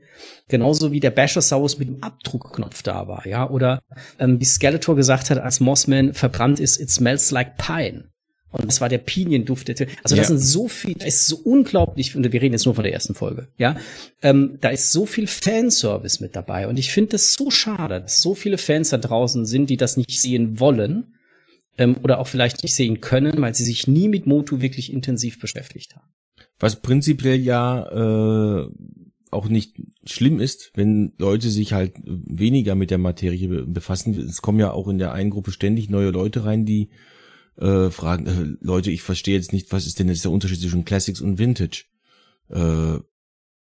Genauso wie der Bashersaurus mit dem Abdruckknopf da war, ja, oder ähm, wie Skeletor gesagt hat, als Mossman verbrannt ist, it smells like pine. Und das war der Pinienduft. Also ja. das sind so viel, da ist so unglaublich, und wir reden jetzt nur von der ersten Folge, ja. Ähm, da ist so viel Fanservice mit dabei. Und ich finde es so schade, dass so viele Fans da draußen sind, die das nicht sehen wollen ähm, oder auch vielleicht nicht sehen können, weil sie sich nie mit Motu wirklich intensiv beschäftigt haben. Was prinzipiell ja äh, auch nicht schlimm ist, wenn Leute sich halt weniger mit der Materie befassen. Es kommen ja auch in der einen Gruppe ständig neue Leute rein, die äh, fragen, äh, Leute, ich verstehe jetzt nicht, was ist denn jetzt der Unterschied zwischen Classics und Vintage? Äh,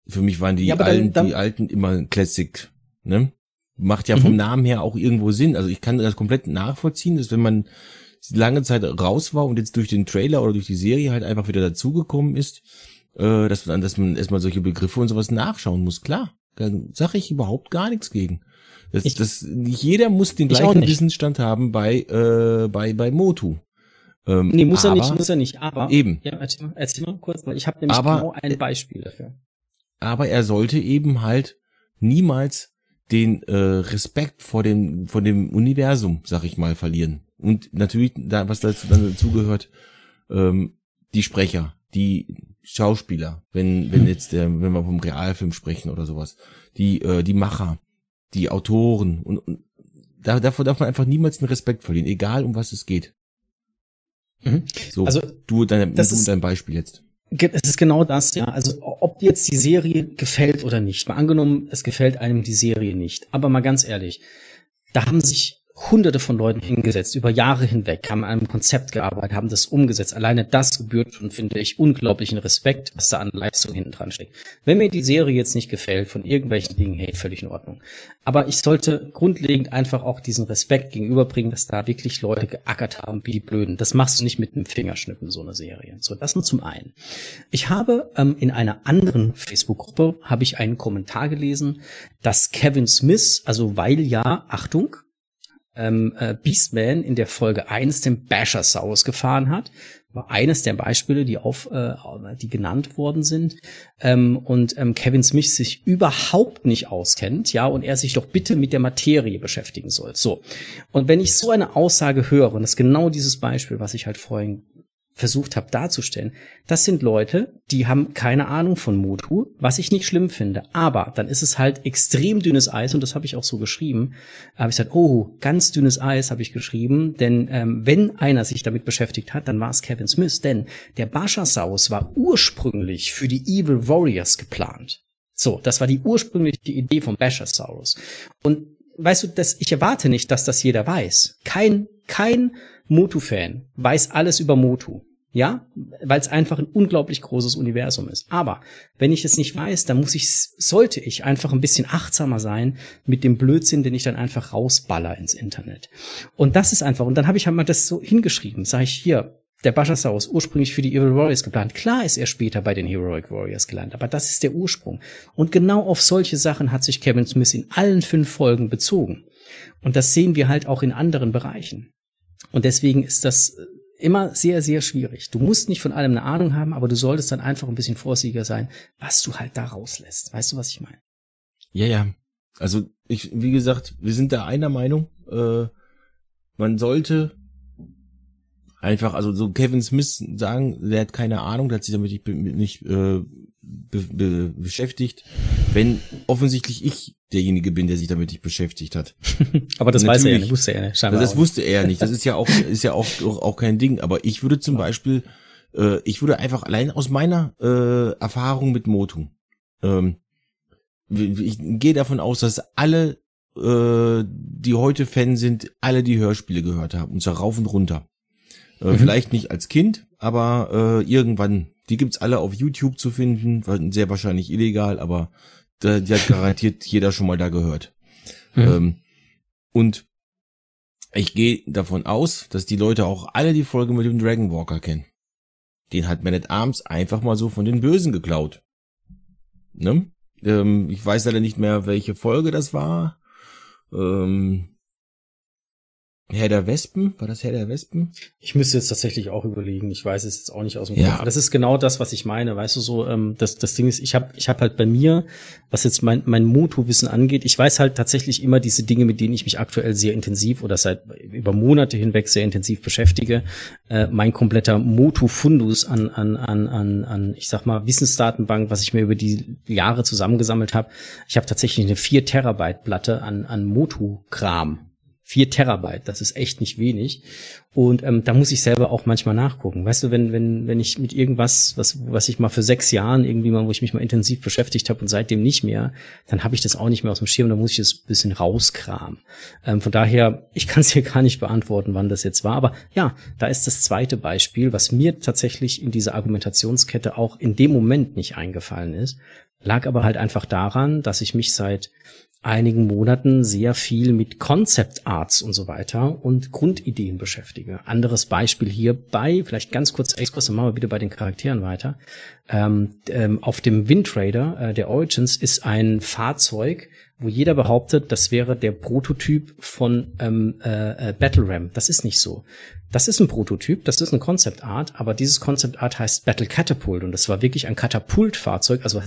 für mich waren die, ja, alten, dann, die alten immer Classic, ne? Macht ja vom mhm. Namen her auch irgendwo Sinn. Also ich kann das komplett nachvollziehen, dass wenn man lange Zeit raus war und jetzt durch den Trailer oder durch die Serie halt einfach wieder dazugekommen ist, äh, dass man, dass man erstmal solche Begriffe und sowas nachschauen muss. Klar, da sage ich überhaupt gar nichts gegen. Das, ich, das, jeder muss den gleichen Wissensstand haben bei, äh, bei, bei Motu. Ähm, nee, muss aber, er nicht, muss er nicht. Aber eben. Ja, erzähl mal, erzähl mal kurz, weil ich habe nämlich aber, genau ein Beispiel dafür. Aber er sollte eben halt niemals den äh, Respekt vor dem vor dem Universum, sag ich mal, verlieren. Und natürlich, da was dazu dann dazugehört, ähm, die Sprecher, die Schauspieler, wenn wenn hm. jetzt der, wenn wir vom Realfilm sprechen oder sowas, die äh, die Macher, die Autoren und, und da, davor darf man einfach niemals den Respekt verlieren, egal um was es geht. Mhm. So, also, du, deine, das du ist, dein Beispiel jetzt. Es ist genau das, ja. Also, ob jetzt die Serie gefällt oder nicht. Mal angenommen, es gefällt einem die Serie nicht. Aber mal ganz ehrlich, da haben sich hunderte von Leuten hingesetzt, über Jahre hinweg, haben an einem Konzept gearbeitet, haben das umgesetzt. Alleine das gebührt schon, finde ich, unglaublichen Respekt, was da an Leistung hinten dran steckt. Wenn mir die Serie jetzt nicht gefällt, von irgendwelchen Dingen, hey, völlig in Ordnung. Aber ich sollte grundlegend einfach auch diesen Respekt gegenüberbringen, dass da wirklich Leute geackert haben wie die Blöden. Das machst du nicht mit einem Fingerschnippen, so eine Serie. So, das nur zum einen. Ich habe ähm, in einer anderen Facebook-Gruppe, habe ich einen Kommentar gelesen, dass Kevin Smith, also weil ja, Achtung, ähm, äh, Beastman in der Folge 1 den Bashersaurus gefahren hat. War eines der Beispiele, die auf, äh, die genannt worden sind. Ähm, und ähm, Kevin Smith sich überhaupt nicht auskennt, ja, und er sich doch bitte mit der Materie beschäftigen soll. So. Und wenn ich so eine Aussage höre, und das ist genau dieses Beispiel, was ich halt vorhin versucht habe darzustellen, das sind Leute, die haben keine Ahnung von Motu, was ich nicht schlimm finde. Aber dann ist es halt extrem dünnes Eis und das habe ich auch so geschrieben. Habe ich gesagt, oh, ganz dünnes Eis habe ich geschrieben, denn ähm, wenn einer sich damit beschäftigt hat, dann war es Kevin Smith, denn der Bashasaurus war ursprünglich für die Evil Warriors geplant. So, das war die ursprüngliche Idee vom Bashasaurus. Und weißt du, dass ich erwarte nicht, dass das jeder weiß. Kein, kein Motu-Fan weiß alles über Motu. Ja, weil es einfach ein unglaublich großes Universum ist. Aber wenn ich es nicht weiß, dann muss ich, sollte ich einfach ein bisschen achtsamer sein mit dem Blödsinn, den ich dann einfach rausballer ins Internet. Und das ist einfach, und dann habe ich halt mal das so hingeschrieben, sage ich hier, der Bashasaurus ursprünglich für die Evil Warriors geplant. Klar ist er später bei den Heroic Warriors gelandet, aber das ist der Ursprung. Und genau auf solche Sachen hat sich Kevin Smith in allen fünf Folgen bezogen. Und das sehen wir halt auch in anderen Bereichen. Und deswegen ist das immer sehr, sehr schwierig. Du musst nicht von allem eine Ahnung haben, aber du solltest dann einfach ein bisschen vorsichtiger sein, was du halt da rauslässt. Weißt du, was ich meine? Ja, ja. Also ich, wie gesagt, wir sind da einer Meinung. Äh, man sollte einfach, also so Kevin Smith sagen, der hat keine Ahnung, der hat sich damit nicht, nicht äh, be, be, beschäftigt, wenn offensichtlich ich derjenige bin, der sich damit nicht beschäftigt hat. aber das weiß er ja nicht, wusste er nicht. Scheinbar das wusste er nicht. Das ist ja auch, ist ja auch, auch kein Ding. Aber ich würde zum Beispiel, äh, ich würde einfach allein aus meiner äh, Erfahrung mit Motu, ähm, ich gehe davon aus, dass alle, äh, die heute Fan sind, alle die Hörspiele gehört haben und zwar rauf und runter. Äh, mhm. Vielleicht nicht als Kind, aber äh, irgendwann. Die gibt's alle auf YouTube zu finden, sehr wahrscheinlich illegal, aber da, die hat garantiert jeder schon mal da gehört. Mhm. Ähm, und ich gehe davon aus, dass die Leute auch alle die Folge mit dem Dragon Walker kennen. Den hat Man at Arms einfach mal so von den Bösen geklaut. Ne? Ähm, ich weiß leider nicht mehr, welche Folge das war. Ähm, Herr der Wespen? War das Herr der Wespen? Ich müsste jetzt tatsächlich auch überlegen. Ich weiß es jetzt auch nicht aus dem ja. Kopf. Das ist genau das, was ich meine. Weißt du so, ähm, das, das Ding ist, ich habe ich hab halt bei mir, was jetzt mein, mein Motu-Wissen angeht, ich weiß halt tatsächlich immer diese Dinge, mit denen ich mich aktuell sehr intensiv oder seit über Monate hinweg sehr intensiv beschäftige. Äh, mein kompletter Motu-Fundus an, an, an, an, an, ich sag mal, Wissensdatenbank, was ich mir über die Jahre zusammengesammelt habe. Ich habe tatsächlich eine 4 Terabyte Platte an, an Motu-Kram Vier Terabyte, das ist echt nicht wenig. Und ähm, da muss ich selber auch manchmal nachgucken. Weißt du, wenn, wenn, wenn ich mit irgendwas, was, was ich mal für sechs Jahren irgendwie mal, wo ich mich mal intensiv beschäftigt habe und seitdem nicht mehr, dann habe ich das auch nicht mehr aus dem Schirm, da muss ich das bisschen rauskramen. Ähm, von daher, ich kann es hier gar nicht beantworten, wann das jetzt war. Aber ja, da ist das zweite Beispiel, was mir tatsächlich in dieser Argumentationskette auch in dem Moment nicht eingefallen ist. Lag aber halt einfach daran, dass ich mich seit einigen Monaten sehr viel mit Concept Arts und so weiter und Grundideen beschäftige. Anderes Beispiel hierbei, vielleicht ganz kurz Exkurs, dann machen wir bitte bei den Charakteren weiter. Ähm, ähm, auf dem Windtrader äh, der Origins ist ein Fahrzeug, wo jeder behauptet, das wäre der Prototyp von ähm, äh, äh Battle Ram. Das ist nicht so. Das ist ein Prototyp, das ist ein Concept Art, aber dieses Concept Art heißt Battle Catapult und das war wirklich ein Katapultfahrzeug, also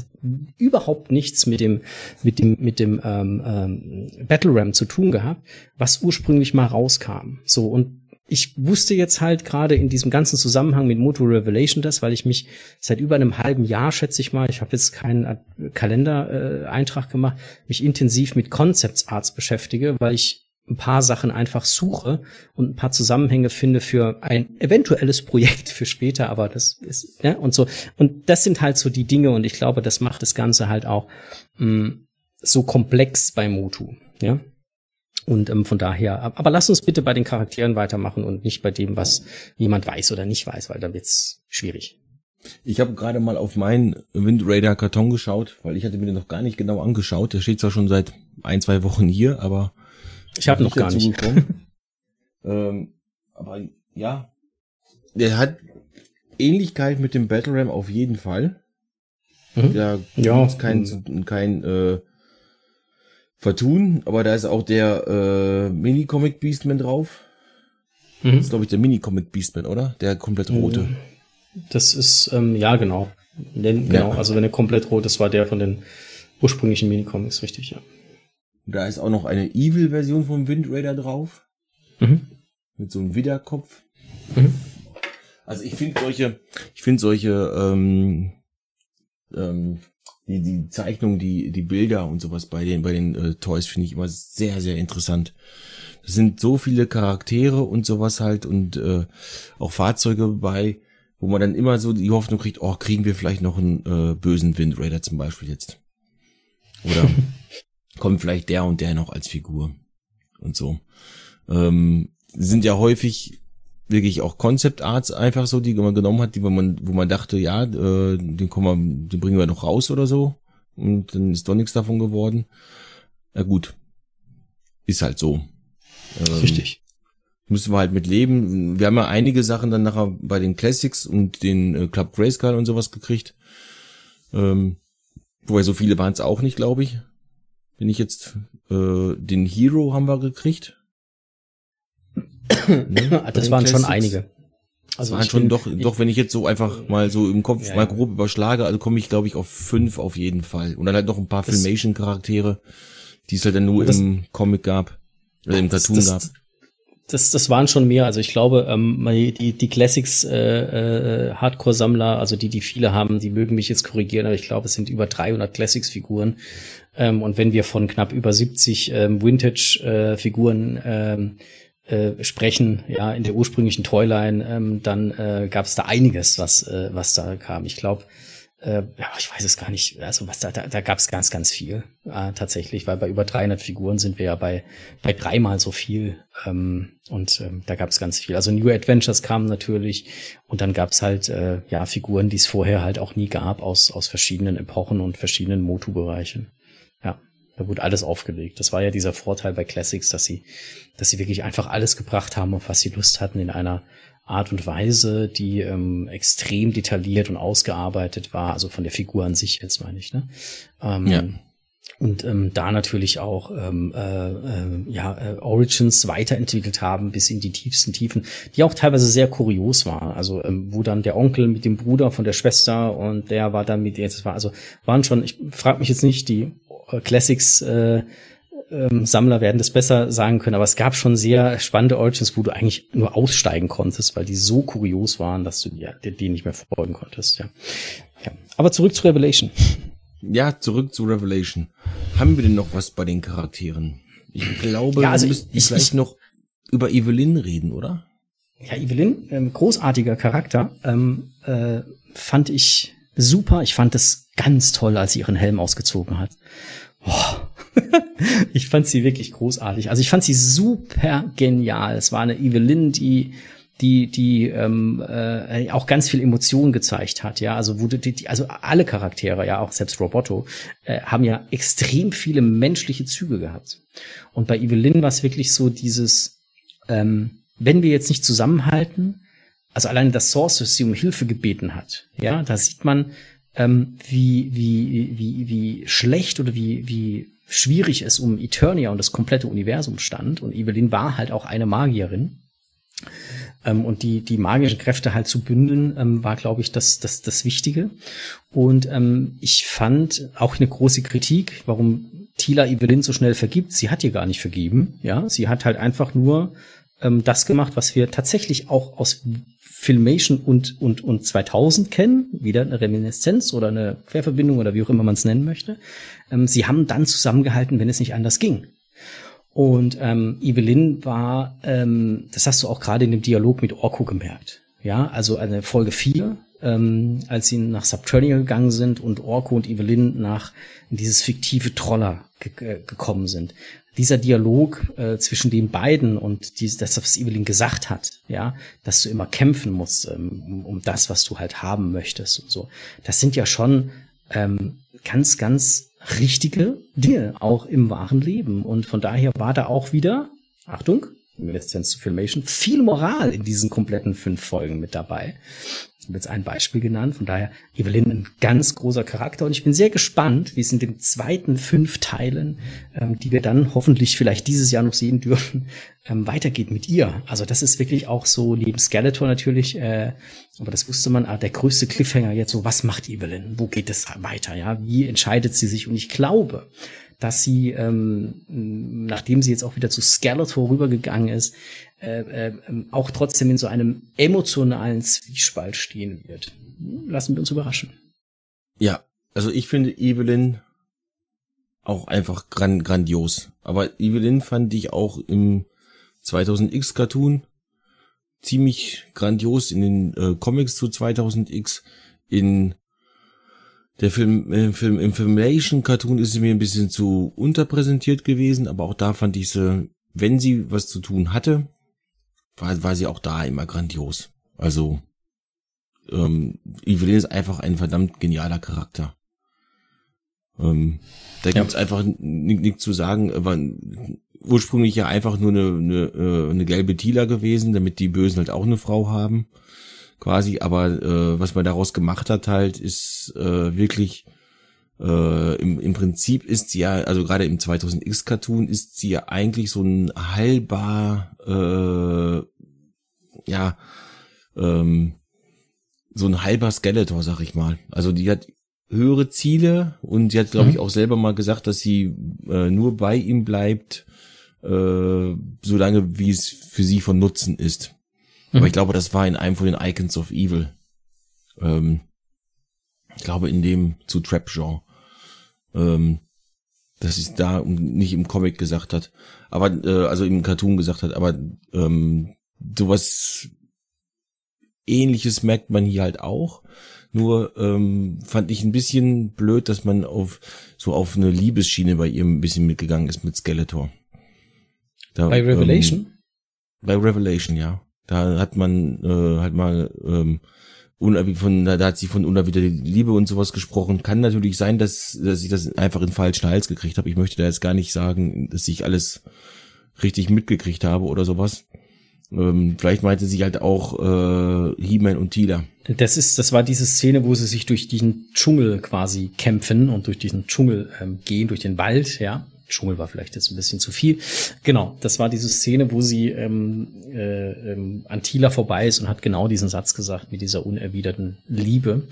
überhaupt nichts mit dem mit dem mit dem ähm, ähm, Battle Ram zu tun gehabt, was ursprünglich mal rauskam. So und ich wusste jetzt halt gerade in diesem ganzen Zusammenhang mit Moto Revelation das, weil ich mich seit über einem halben Jahr, schätze ich mal, ich habe jetzt keinen Kalendereintrag äh, gemacht, mich intensiv mit Concepts Arts beschäftige, weil ich ein paar Sachen einfach suche und ein paar Zusammenhänge finde für ein eventuelles Projekt für später, aber das ist, ja, und so. Und das sind halt so die Dinge und ich glaube, das macht das Ganze halt auch mh, mm, so komplex bei Motu, ja. Und ähm, von daher, aber lass uns bitte bei den Charakteren weitermachen und nicht bei dem, was jemand weiß oder nicht weiß, weil dann wird's schwierig. Ich habe gerade mal auf meinen Wind Raider Karton geschaut, weil ich hatte mir den noch gar nicht genau angeschaut. Der steht zwar schon seit ein, zwei Wochen hier, aber ich habe noch gar nicht. ähm, aber ja, der hat Ähnlichkeit mit dem Battle Ram auf jeden Fall. Mhm. Da ja. gibt's kein, kein äh, Vertun, aber da ist auch der äh, Mini-Comic Beastman drauf. Mhm. Das ist, glaube ich, der Mini-Comic Beastman, oder? Der komplett rote. Das ist, ähm, ja, genau. Den, genau, ja. also wenn er komplett rot ist, war der von den ursprünglichen Mini-Comics, richtig, ja. Da ist auch noch eine Evil-Version vom Wind Raider drauf. Mhm. Mit so einem Widerkopf. Mhm. Also ich finde solche, ich finde solche, ähm, ähm, die, die Zeichnung, die, die Bilder und sowas bei den, bei den äh, Toys finde ich immer sehr, sehr interessant. Es sind so viele Charaktere und sowas halt und äh, auch Fahrzeuge bei, wo man dann immer so die Hoffnung kriegt, oh, kriegen wir vielleicht noch einen äh, bösen Wind Raider zum Beispiel jetzt. Oder kommt vielleicht der und der noch als Figur und so. Ähm, sind ja häufig wirklich auch Concept Arts einfach so, die man genommen hat, die man, wo man dachte, ja, äh, den kommen wir, den bringen wir noch raus oder so. Und dann ist doch nichts davon geworden. Na gut. Ist halt so. Ähm, Richtig. Müssen wir halt mit leben. Wir haben ja einige Sachen dann nachher bei den Classics und den äh, Club Grayskull und sowas gekriegt. Ähm, wobei so viele waren es auch nicht, glaube ich. Bin ich jetzt, äh, den Hero haben wir gekriegt. ne? Das waren schon einige. Also waren schon bin, doch, doch, wenn ich jetzt so einfach mal so im Kopf ja, mal grob überschlage, also komme ich, glaube ich, auf fünf auf jeden Fall. Und dann halt noch ein paar Filmation-Charaktere, die es halt dann nur das, im Comic gab, oder im Cartoon das, gab. Das, das waren schon mehr. Also ich glaube, ähm, die, die Classics äh, äh, Hardcore-Sammler, also die, die viele haben, die mögen mich jetzt korrigieren, aber ich glaube, es sind über 300 Classics-Figuren. Ähm, und wenn wir von knapp über 70 ähm, Vintage-Figuren ähm, äh, sprechen, ja, in der ursprünglichen Toyline, ähm, dann äh, gab es da einiges, was, äh, was da kam. Ich glaube, äh, ja, ich weiß es gar nicht, also was da, da, da gab es ganz, ganz viel äh, tatsächlich, weil bei über 300 Figuren sind wir ja bei, bei dreimal so viel ähm, und ähm, da gab es ganz viel. Also New Adventures kamen natürlich und dann gab es halt äh, ja Figuren, die es vorher halt auch nie gab aus, aus verschiedenen Epochen und verschiedenen Motu-Bereichen. Ja. Da wurde alles aufgelegt. Das war ja dieser Vorteil bei Classics, dass sie, dass sie wirklich einfach alles gebracht haben, auf was sie Lust hatten, in einer Art und Weise, die ähm, extrem detailliert und ausgearbeitet war, also von der Figur an sich jetzt meine ich, ne? Ähm, ja. Und ähm, da natürlich auch ähm, äh, äh, ja, äh, Origins weiterentwickelt haben bis in die tiefsten Tiefen, die auch teilweise sehr kurios waren. Also ähm, wo dann der Onkel mit dem Bruder von der Schwester und der war dann mit jetzt war also waren schon. Ich frage mich jetzt nicht die Classics äh, ähm, Sammler werden das besser sagen können, aber es gab schon sehr spannende Origins, wo du eigentlich nur aussteigen konntest, weil die so kurios waren, dass du ja, denen nicht mehr folgen konntest. Ja. ja. Aber zurück zu Revelation. Ja, zurück zu Revelation. Haben wir denn noch was bei den Charakteren? Ich glaube, ja, also wir müssten ich, vielleicht ich, noch über Evelyn reden, oder? Ja, Evelyn, ähm, großartiger Charakter, ähm, äh, fand ich super. Ich fand es ganz toll, als sie ihren Helm ausgezogen hat. Boah. ich fand sie wirklich großartig. Also ich fand sie super genial. Es war eine Evelyn, die die die ähm, äh, auch ganz viel Emotionen gezeigt hat, ja, also wurde die, die also alle Charaktere, ja auch selbst Roboto, äh, haben ja extrem viele menschliche Züge gehabt. Und bei Evelyn war es wirklich so dieses, ähm, wenn wir jetzt nicht zusammenhalten, also allein das Source, sie um Hilfe gebeten hat, ja, da sieht man, ähm, wie, wie, wie, wie schlecht oder wie, wie schwierig es um Eternia und das komplette Universum stand. Und Evelyn war halt auch eine Magierin. Ähm, und die, die magischen Kräfte halt zu bündeln, ähm, war, glaube ich, das, das, das Wichtige. Und ähm, ich fand auch eine große Kritik, warum Tila Evelyn so schnell vergibt. Sie hat ihr gar nicht vergeben. Ja, sie hat halt einfach nur ähm, das gemacht, was wir tatsächlich auch aus Filmation und, und, und 2000 kennen, wieder eine Reminiszenz oder eine Querverbindung oder wie auch immer man es nennen möchte. Ähm, sie haben dann zusammengehalten, wenn es nicht anders ging. Und ähm, Evelyn war, ähm, das hast du auch gerade in dem Dialog mit Orko gemerkt. Ja, also eine Folge 4, ähm, als sie nach Subternia gegangen sind und Orko und Evelyn nach dieses fiktive Troller ge gekommen sind dieser Dialog äh, zwischen den beiden und die, das, was Evelyn gesagt hat, ja, dass du immer kämpfen musst ähm, um, um das, was du halt haben möchtest und so, das sind ja schon ähm, ganz, ganz richtige Dinge, auch im wahren Leben. Und von daher war da auch wieder, Achtung, Reminiszenz zu Filmation, viel Moral in diesen kompletten fünf Folgen mit dabei habe jetzt ein Beispiel genannt. Von daher Evelyn ein ganz großer Charakter und ich bin sehr gespannt, wie es in den zweiten fünf Teilen, ähm, die wir dann hoffentlich vielleicht dieses Jahr noch sehen dürfen, ähm, weitergeht mit ihr. Also das ist wirklich auch so neben Skeletor natürlich, äh, aber das wusste man, ah, der größte Cliffhanger jetzt so, was macht Evelyn? Wo geht es weiter? Ja, wie entscheidet sie sich? Und ich glaube, dass sie, ähm, nachdem sie jetzt auch wieder zu Skeletor rübergegangen ist, äh, äh, auch trotzdem in so einem emotionalen Zwiespalt stehen wird. Lassen wir uns überraschen. Ja, also ich finde Evelyn auch einfach gran grandios. Aber Evelyn fand ich auch im 2000X Cartoon ziemlich grandios in den äh, Comics zu 2000X. In der Film, äh, Film Information Cartoon ist sie mir ein bisschen zu unterpräsentiert gewesen, aber auch da fand ich sie, wenn sie was zu tun hatte, war, war sie auch da immer grandios. Also ähm, Evelyn ist einfach ein verdammt genialer Charakter. Ähm, da gibt's ja. einfach nichts zu sagen. War ursprünglich ja einfach nur eine, eine, äh, eine gelbe Tila gewesen, damit die Bösen halt auch eine Frau haben, quasi. Aber äh, was man daraus gemacht hat halt, ist äh, wirklich äh, im, im Prinzip ist sie ja, also gerade im 2000X Cartoon ist sie ja eigentlich so ein halber, äh, ja, ähm, so ein halber Skeletor, sag ich mal. Also die hat höhere Ziele und sie hat, glaube mhm. ich, auch selber mal gesagt, dass sie äh, nur bei ihm bleibt, äh, solange wie es für sie von Nutzen ist. Mhm. Aber ich glaube, das war in einem von den Icons of Evil. Ähm, ich glaube, in dem zu Trap-Genre. Ähm, dass es da nicht im Comic gesagt hat, aber äh, also im Cartoon gesagt hat, aber ähm, sowas ähnliches merkt man hier halt auch. Nur ähm, fand ich ein bisschen blöd, dass man auf so auf eine Liebesschiene bei ihr ein bisschen mitgegangen ist mit Skeletor. Da, bei Revelation? Ähm, bei Revelation, ja. Da hat man äh, halt mal ähm, von, da hat sie von unerwiderter Liebe und sowas gesprochen. Kann natürlich sein, dass, dass ich das einfach in falschen Hals gekriegt habe. Ich möchte da jetzt gar nicht sagen, dass ich alles richtig mitgekriegt habe oder sowas. Ähm, vielleicht meinte sie halt auch äh, He-Man und Tila. Das ist, das war diese Szene, wo sie sich durch diesen Dschungel quasi kämpfen und durch diesen Dschungel ähm, gehen, durch den Wald, ja. Dschungel war vielleicht jetzt ein bisschen zu viel. Genau, das war diese Szene, wo sie ähm, äh, ähm, an Tila vorbei ist und hat genau diesen Satz gesagt mit dieser unerwiderten Liebe.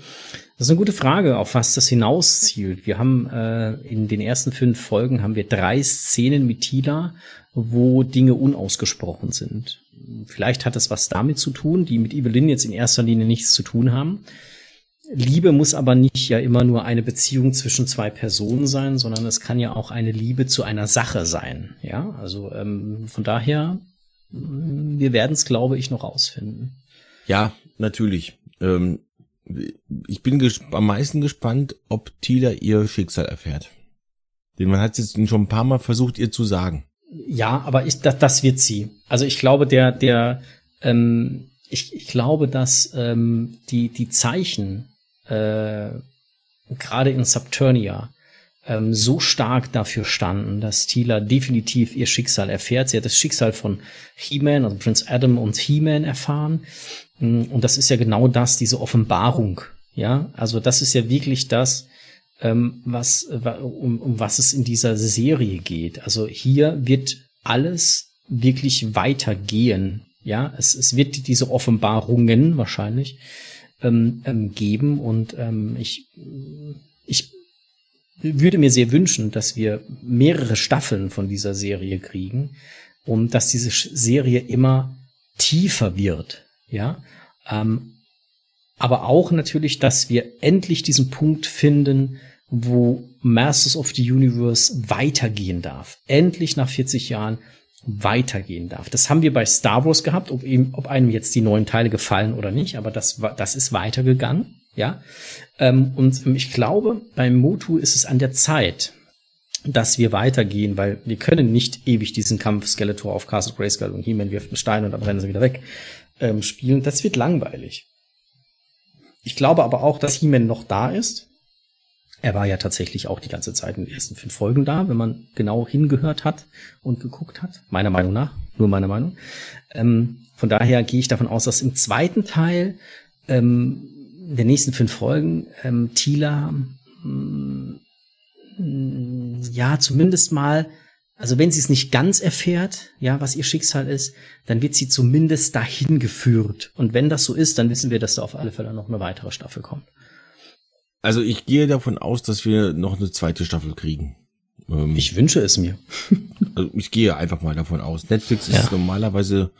Das ist eine gute Frage, auf was das hinauszielt. Wir haben äh, in den ersten fünf Folgen haben wir drei Szenen mit Tila, wo Dinge unausgesprochen sind. Vielleicht hat es was damit zu tun, die mit Evelyn jetzt in erster Linie nichts zu tun haben. Liebe muss aber nicht ja immer nur eine Beziehung zwischen zwei Personen sein, sondern es kann ja auch eine Liebe zu einer Sache sein. Ja, also ähm, von daher, mm, wir werden es, glaube ich, noch rausfinden. Ja, natürlich. Ähm, ich bin am meisten gespannt, ob Tila ihr Schicksal erfährt. Denn man hat es jetzt schon ein paar Mal versucht, ihr zu sagen. Ja, aber ich, das, das wird sie. Also ich glaube, der, der, ähm, ich, ich glaube, dass ähm, die, die Zeichen äh, gerade in Subternia ähm, so stark dafür standen, dass Tila definitiv ihr Schicksal erfährt. Sie hat das Schicksal von He-Man, also Prince Adam und He-Man erfahren. Mm, und das ist ja genau das, diese Offenbarung. Ja, also das ist ja wirklich das, ähm, was, um, um was es in dieser Serie geht. Also hier wird alles wirklich weitergehen. Ja, es, es wird diese Offenbarungen wahrscheinlich ähm, ähm, geben und ähm, ich, ich würde mir sehr wünschen, dass wir mehrere Staffeln von dieser Serie kriegen und dass diese Serie immer tiefer wird. Ja, ähm, aber auch natürlich, dass wir endlich diesen Punkt finden, wo Masters of the Universe weitergehen darf. Endlich nach 40 Jahren weitergehen darf. Das haben wir bei Star Wars gehabt, ob, ihm, ob einem jetzt die neuen Teile gefallen oder nicht, aber das, das ist weitergegangen, ja. Ähm, und ich glaube, beim Motu ist es an der Zeit, dass wir weitergehen, weil wir können nicht ewig diesen Kampf Skeletor auf Castle Grayskull und He-Man wirft einen Stein und dann rennen sie wieder weg ähm, spielen. Das wird langweilig. Ich glaube aber auch, dass He-Man noch da ist. Er war ja tatsächlich auch die ganze Zeit in den ersten fünf Folgen da, wenn man genau hingehört hat und geguckt hat. Meiner Meinung nach, nur meiner Meinung. Ähm, von daher gehe ich davon aus, dass im zweiten Teil ähm, der nächsten fünf Folgen ähm, Tila mh, mm, ja zumindest mal also wenn sie es nicht ganz erfährt, ja, was ihr Schicksal ist, dann wird sie zumindest dahin geführt. Und wenn das so ist, dann wissen wir, dass da auf alle Fälle noch eine weitere Staffel kommt. Also ich gehe davon aus, dass wir noch eine zweite Staffel kriegen. Ähm, ich wünsche es mir. also ich gehe einfach mal davon aus. Netflix ist ja. normalerweise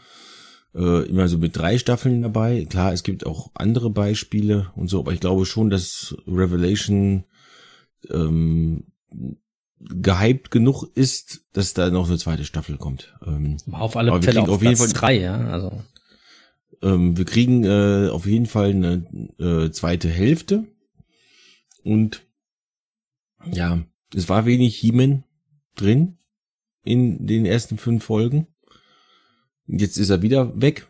äh, immer so mit drei Staffeln dabei. Klar, es gibt auch andere Beispiele und so, aber ich glaube schon, dass Revelation ähm, gehypt genug ist, dass da noch eine zweite Staffel kommt. Ähm, auf alle Fälle auf, auf jeden Fall drei, ja. Also ähm, wir kriegen äh, auf jeden Fall eine äh, zweite Hälfte und ja, es war wenig He-Man drin in den ersten fünf Folgen. Jetzt ist er wieder weg.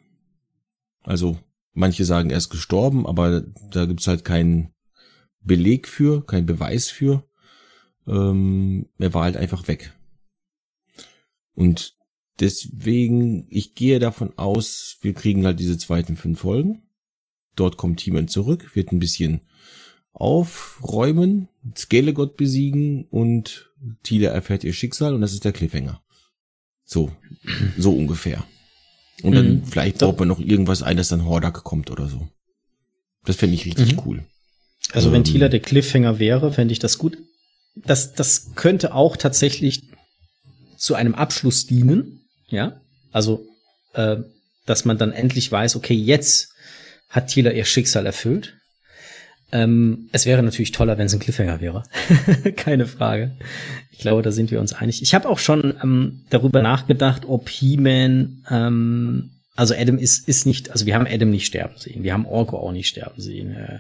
Also manche sagen, er ist gestorben, aber da gibt's halt keinen Beleg für, keinen Beweis für. Ähm, er war halt einfach weg. Und deswegen, ich gehe davon aus, wir kriegen halt diese zweiten fünf Folgen. Dort kommt Timon zurück, wird ein bisschen aufräumen, Skelegott besiegen und Tila erfährt ihr Schicksal und das ist der Cliffhanger. So, so ungefähr. Und dann mhm. vielleicht baut man noch irgendwas ein, dass dann Hordak kommt oder so. Das fände ich richtig mhm. cool. Also ähm, wenn Tila der Cliffhanger wäre, fände ich das gut. Das, das könnte auch tatsächlich zu einem Abschluss dienen. Ja, also äh, dass man dann endlich weiß, okay, jetzt hat Tila ihr Schicksal erfüllt. Ähm, es wäre natürlich toller, wenn es ein Cliffhanger wäre. Keine Frage. Ich glaube, da sind wir uns einig. Ich habe auch schon ähm, darüber nachgedacht, ob He-Man, ähm, also Adam ist, ist nicht, also wir haben Adam nicht sterben sehen, wir haben Orko auch nicht sterben sehen. Äh,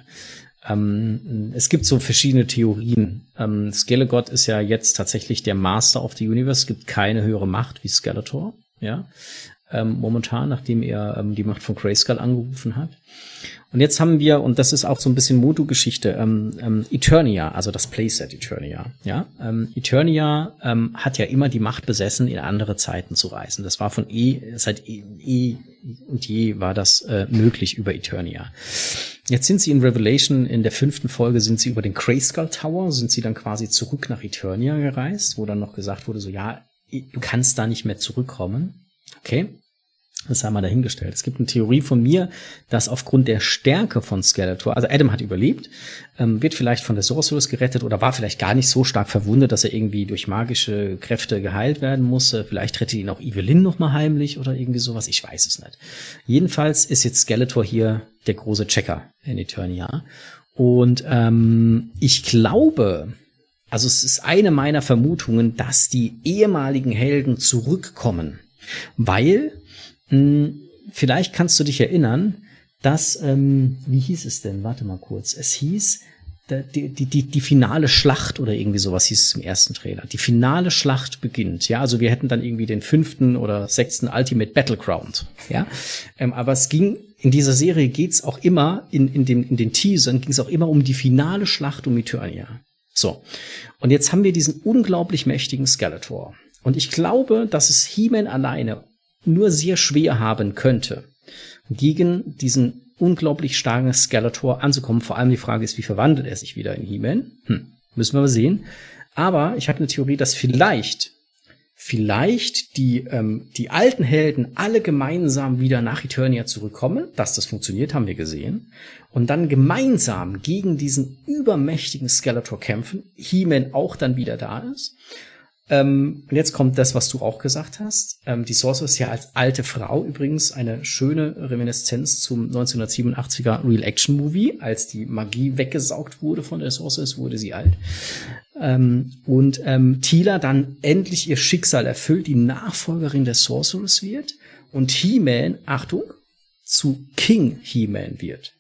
ähm, es gibt so verschiedene Theorien. Ähm, Skelegot ist ja jetzt tatsächlich der Master of the Universe. Es gibt keine höhere Macht wie Skeletor, ja, ähm, momentan, nachdem er ähm, die Macht von Grayskull angerufen hat. Und jetzt haben wir, und das ist auch so ein bisschen Motu-Geschichte, ähm, ähm, Eternia, also das Playset Eternia. Ja, ähm, Eternia ähm, hat ja immer die Macht besessen, in andere Zeiten zu reisen. Das war von eh, seit eh, eh und je war das äh, möglich über Eternia. Jetzt sind sie in Revelation, in der fünften Folge sind sie über den Grayskull Tower, sind sie dann quasi zurück nach Eternia gereist, wo dann noch gesagt wurde, so ja, du kannst da nicht mehr zurückkommen. Okay. Das haben wir dahingestellt. Es gibt eine Theorie von mir, dass aufgrund der Stärke von Skeletor, also Adam hat überlebt, ähm, wird vielleicht von der Sorceress gerettet oder war vielleicht gar nicht so stark verwundet, dass er irgendwie durch magische Kräfte geheilt werden musste. Vielleicht rettet ihn auch Evelyn noch mal heimlich oder irgendwie sowas. Ich weiß es nicht. Jedenfalls ist jetzt Skeletor hier der große Checker in Eternia. Und ähm, ich glaube, also es ist eine meiner Vermutungen, dass die ehemaligen Helden zurückkommen, weil hm, vielleicht kannst du dich erinnern, dass, ähm, wie hieß es denn? Warte mal kurz. Es hieß, die, die, die, die finale Schlacht oder irgendwie sowas hieß es im ersten Trailer. Die finale Schlacht beginnt. Ja, also wir hätten dann irgendwie den fünften oder sechsten Ultimate Battleground. Ja, ähm, aber es ging in dieser Serie geht's auch immer in, in, dem, in den Teasern ging es auch immer um die finale Schlacht um Eternia. So. Und jetzt haben wir diesen unglaublich mächtigen Skeletor. Und ich glaube, dass es He-Man alleine nur sehr schwer haben könnte, gegen diesen unglaublich starken Skeletor anzukommen. Vor allem die Frage ist, wie verwandelt er sich wieder in He-Man? Hm, müssen wir mal sehen. Aber ich habe eine Theorie, dass vielleicht, vielleicht die, ähm, die alten Helden alle gemeinsam wieder nach Eternia zurückkommen. Dass das funktioniert, haben wir gesehen. Und dann gemeinsam gegen diesen übermächtigen Skeletor kämpfen. He-Man auch dann wieder da ist. Ähm, und jetzt kommt das, was du auch gesagt hast. Ähm, die Sorceress ist ja als alte Frau übrigens eine schöne Reminiszenz zum 1987er Real Action Movie. Als die Magie weggesaugt wurde von der Sorceress, wurde sie alt. Ähm, und ähm, Tila dann endlich ihr Schicksal erfüllt, die Nachfolgerin der Sorceress wird. Und He-Man, Achtung, zu King He-Man wird.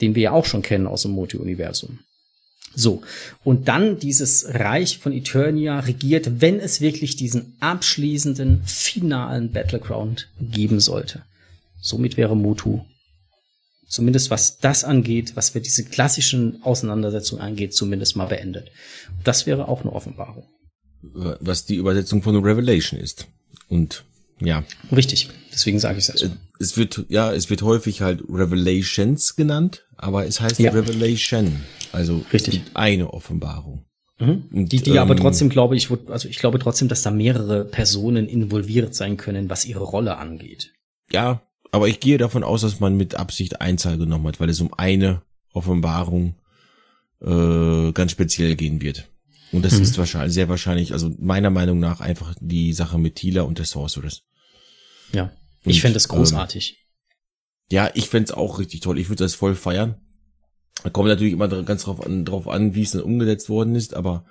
Den wir ja auch schon kennen aus dem Multi-Universum. So, und dann dieses Reich von Eternia regiert, wenn es wirklich diesen abschließenden, finalen Battleground geben sollte. Somit wäre Motu, zumindest was das angeht, was wir diese klassischen Auseinandersetzungen angeht, zumindest mal beendet. Das wäre auch eine Offenbarung. Was die Übersetzung von Revelation ist. Und ja. Richtig, deswegen sage ich es also. Es wird, ja, es wird häufig halt Revelations genannt, aber es heißt ja. Revelation. Also Richtig. eine Offenbarung. Mhm. Und, die, die ähm, aber trotzdem glaube ich, also ich glaube trotzdem, dass da mehrere Personen involviert sein können, was ihre Rolle angeht. Ja, aber ich gehe davon aus, dass man mit Absicht Einzahl genommen hat, weil es um eine Offenbarung äh, ganz speziell gehen wird. Und das mhm. ist wahrscheinlich, sehr wahrscheinlich, also meiner Meinung nach einfach die Sache mit Tila und der Sorceress. Ja. Ich fände es großartig. Ähm, ja, ich fände es auch richtig toll. Ich würde das voll feiern. Da kommt natürlich immer ganz drauf an, drauf an, wie es dann umgesetzt worden ist, aber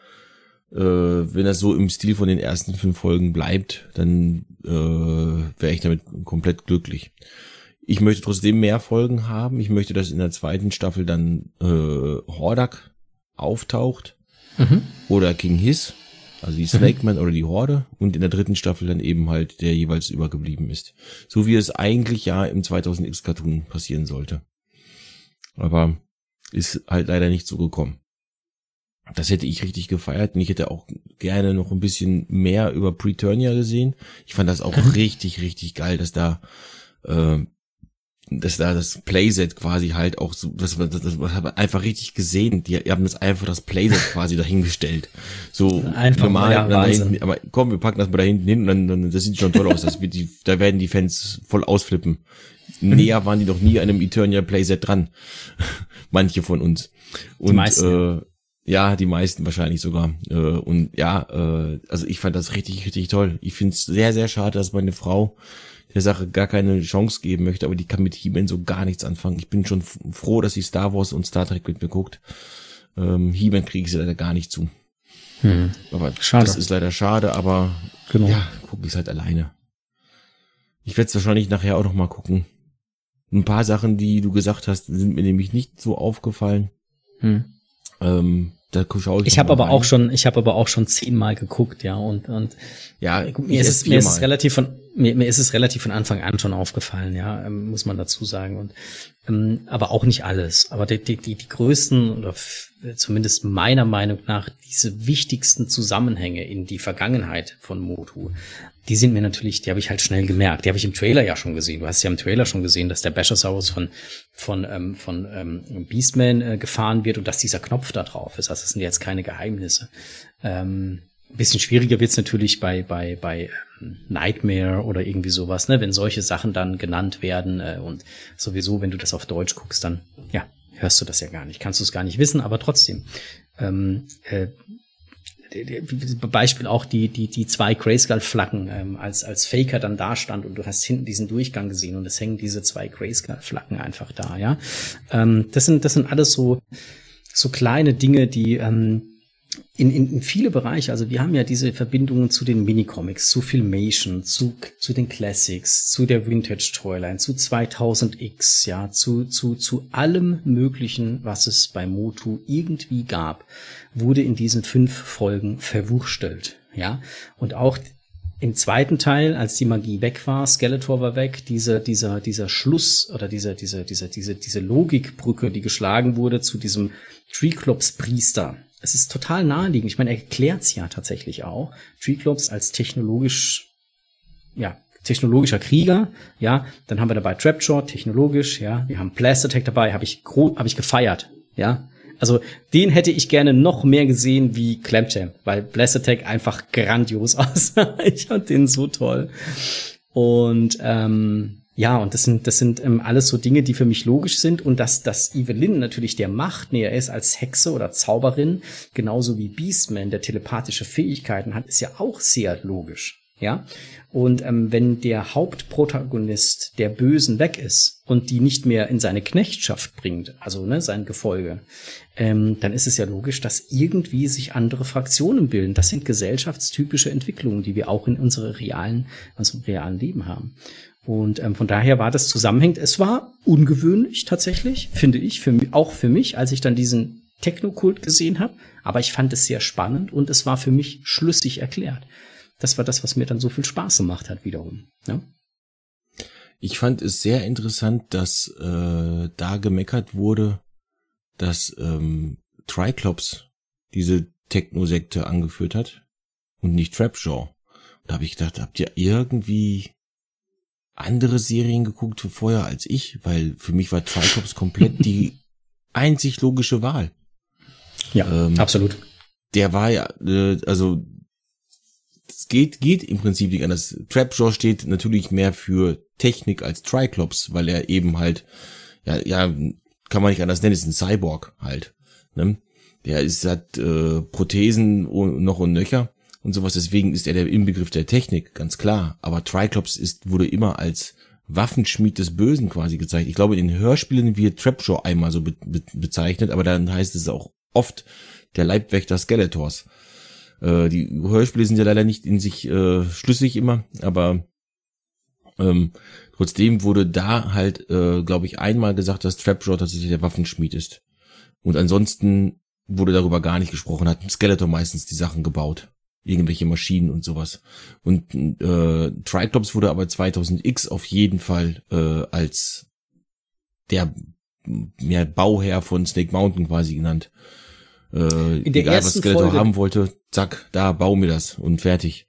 äh, wenn das so im Stil von den ersten fünf Folgen bleibt, dann äh, wäre ich damit komplett glücklich. Ich möchte trotzdem mehr Folgen haben. Ich möchte, dass in der zweiten Staffel dann äh, Hordak auftaucht mhm. oder King Hiss, also die. Snake Man oder die Horde und in der dritten Staffel dann eben halt der jeweils übergeblieben ist. So wie es eigentlich ja im 2000X Cartoon passieren sollte. Aber ist halt leider nicht so gekommen. Das hätte ich richtig gefeiert und ich hätte auch gerne noch ein bisschen mehr über Preturnia gesehen. Ich fand das auch richtig, richtig geil, dass da, äh, dass da das Playset quasi halt auch so, das, das, das, das einfach richtig gesehen. Die, die haben das einfach das Playset quasi dahingestellt. So einfach normal, ja, dahin, aber komm, wir packen das mal da hinten hin und dann, dann das sieht schon toll aus. Das wird die, da werden die Fans voll ausflippen. Näher waren die noch nie an einem Eternia Playset dran. Manche von uns. Und, die meisten. Äh, ja, die meisten wahrscheinlich sogar. Äh, und ja, äh, also ich fand das richtig, richtig toll. Ich finde es sehr, sehr schade, dass meine Frau der Sache gar keine Chance geben möchte, aber die kann mit He-Man so gar nichts anfangen. Ich bin schon froh, dass sie Star Wars und Star Trek mit mir guckt. Ähm, He-Man kriege ich sie leider gar nicht zu. Hm. Aber schade. das ist leider schade, aber genau. ja, gucke ich halt alleine. Ich werde es wahrscheinlich nachher auch noch mal gucken. Ein paar Sachen, die du gesagt hast, sind mir nämlich nicht so aufgefallen. Hm. Ähm, da schaue ich. Ich habe aber rein. auch schon, ich habe aber auch schon zehnmal geguckt, ja und und ja, mir ist es mir ist es relativ von mir, mir ist es relativ von Anfang an schon aufgefallen, ja, ähm, muss man dazu sagen und aber auch nicht alles, aber die die die, die größten oder zumindest meiner Meinung nach diese wichtigsten Zusammenhänge in die Vergangenheit von Motu die sind mir natürlich, die habe ich halt schnell gemerkt. Die habe ich im Trailer ja schon gesehen. Du hast ja im Trailer schon gesehen, dass der Bashosaurus von von ähm, von ähm, Beastman äh, gefahren wird und dass dieser Knopf da drauf ist. Also das sind jetzt keine Geheimnisse. Ähm, bisschen schwieriger wird's natürlich bei bei bei ähm, Nightmare oder irgendwie sowas, ne? Wenn solche Sachen dann genannt werden äh, und sowieso, wenn du das auf Deutsch guckst, dann ja hörst du das ja gar nicht, kannst du es gar nicht wissen, aber trotzdem. Ähm, äh, Beispiel auch die, die, die zwei Grayskull-Flaggen, ähm, als, als Faker dann da stand und du hast hinten diesen Durchgang gesehen und es hängen diese zwei Grayskull-Flaggen einfach da, ja. Ähm, das sind, das sind alles so, so kleine Dinge, die, ähm, in, in, in viele Bereiche, also wir haben ja diese Verbindungen zu den Minicomics, zu Filmation, zu, zu den Classics, zu der Vintage Toyline, zu 2000X, ja, zu, zu, zu allem möglichen, was es bei Motu irgendwie gab, wurde in diesen fünf Folgen verwurstelt, ja. Und auch im zweiten Teil, als die Magie weg war, Skeletor war weg, diese, dieser, dieser Schluss oder diese, diese, diese, diese, diese Logikbrücke, die geschlagen wurde zu diesem Treeclops Priester, es ist total naheliegend. Ich meine, er erklärt es ja tatsächlich auch. Treeclops als technologisch, ja, technologischer Krieger, ja. Dann haben wir dabei Trapjaw, technologisch, ja. Wir haben Blast Attack dabei, habe ich, hab ich gefeiert, ja. Also den hätte ich gerne noch mehr gesehen wie Clamchamp, weil Blast Attack einfach grandios aussah. ich fand den so toll. Und ähm, ja, und das sind, das sind ähm, alles so Dinge, die für mich logisch sind. Und dass, dass Evelyn natürlich der Macht näher ist als Hexe oder Zauberin, genauso wie Beastman, der telepathische Fähigkeiten hat, ist ja auch sehr logisch. Ja, und ähm, wenn der Hauptprotagonist der Bösen weg ist und die nicht mehr in seine Knechtschaft bringt, also ne, sein Gefolge, ähm, dann ist es ja logisch, dass irgendwie sich andere Fraktionen bilden. Das sind gesellschaftstypische Entwicklungen, die wir auch in unserem realen, unserem realen Leben haben. Und ähm, von daher war das zusammenhängend. Es war ungewöhnlich tatsächlich, finde ich, für auch für mich, als ich dann diesen Technokult gesehen habe. Aber ich fand es sehr spannend und es war für mich schlüssig erklärt. Das war das, was mir dann so viel Spaß gemacht hat wiederum. Ja? Ich fand es sehr interessant, dass äh, da gemeckert wurde, dass ähm, Triclops diese Techno-Sekte angeführt hat und nicht Trapjaw. Da habe ich gedacht, habt ihr irgendwie andere Serien geguckt vorher als ich, weil für mich war Tricops komplett die einzig logische Wahl. Ja, ähm, absolut. Der war ja, äh, also es geht, geht im Prinzip nicht anders. Trapjaw steht natürlich mehr für Technik als Triclops, weil er eben halt, ja, ja, kann man nicht anders nennen, ist ein Cyborg halt. Ne? Der ist hat äh, Prothesen noch und nöcher und sowas. Deswegen ist er der Inbegriff der Technik, ganz klar. Aber Triclops ist wurde immer als Waffenschmied des Bösen quasi gezeigt. Ich glaube, in den Hörspielen wird Trapjaw einmal so be be bezeichnet, aber dann heißt es auch oft der Leibwächter Skeletors. Äh, die Hörspiele sind ja leider nicht in sich äh, schlüssig immer, aber ähm, trotzdem wurde da halt, äh, glaube ich, einmal gesagt, dass Trapjaw tatsächlich der Waffenschmied ist. Und ansonsten wurde darüber gar nicht gesprochen, hat Skeletor meistens die Sachen gebaut irgendwelche Maschinen und sowas. Und äh, Triclops wurde aber 2000X auf jeden Fall äh, als der ja, Bauherr von Snake Mountain quasi genannt. Äh, In der egal, was Skeletor Folge haben wollte, zack, da bau mir das und fertig.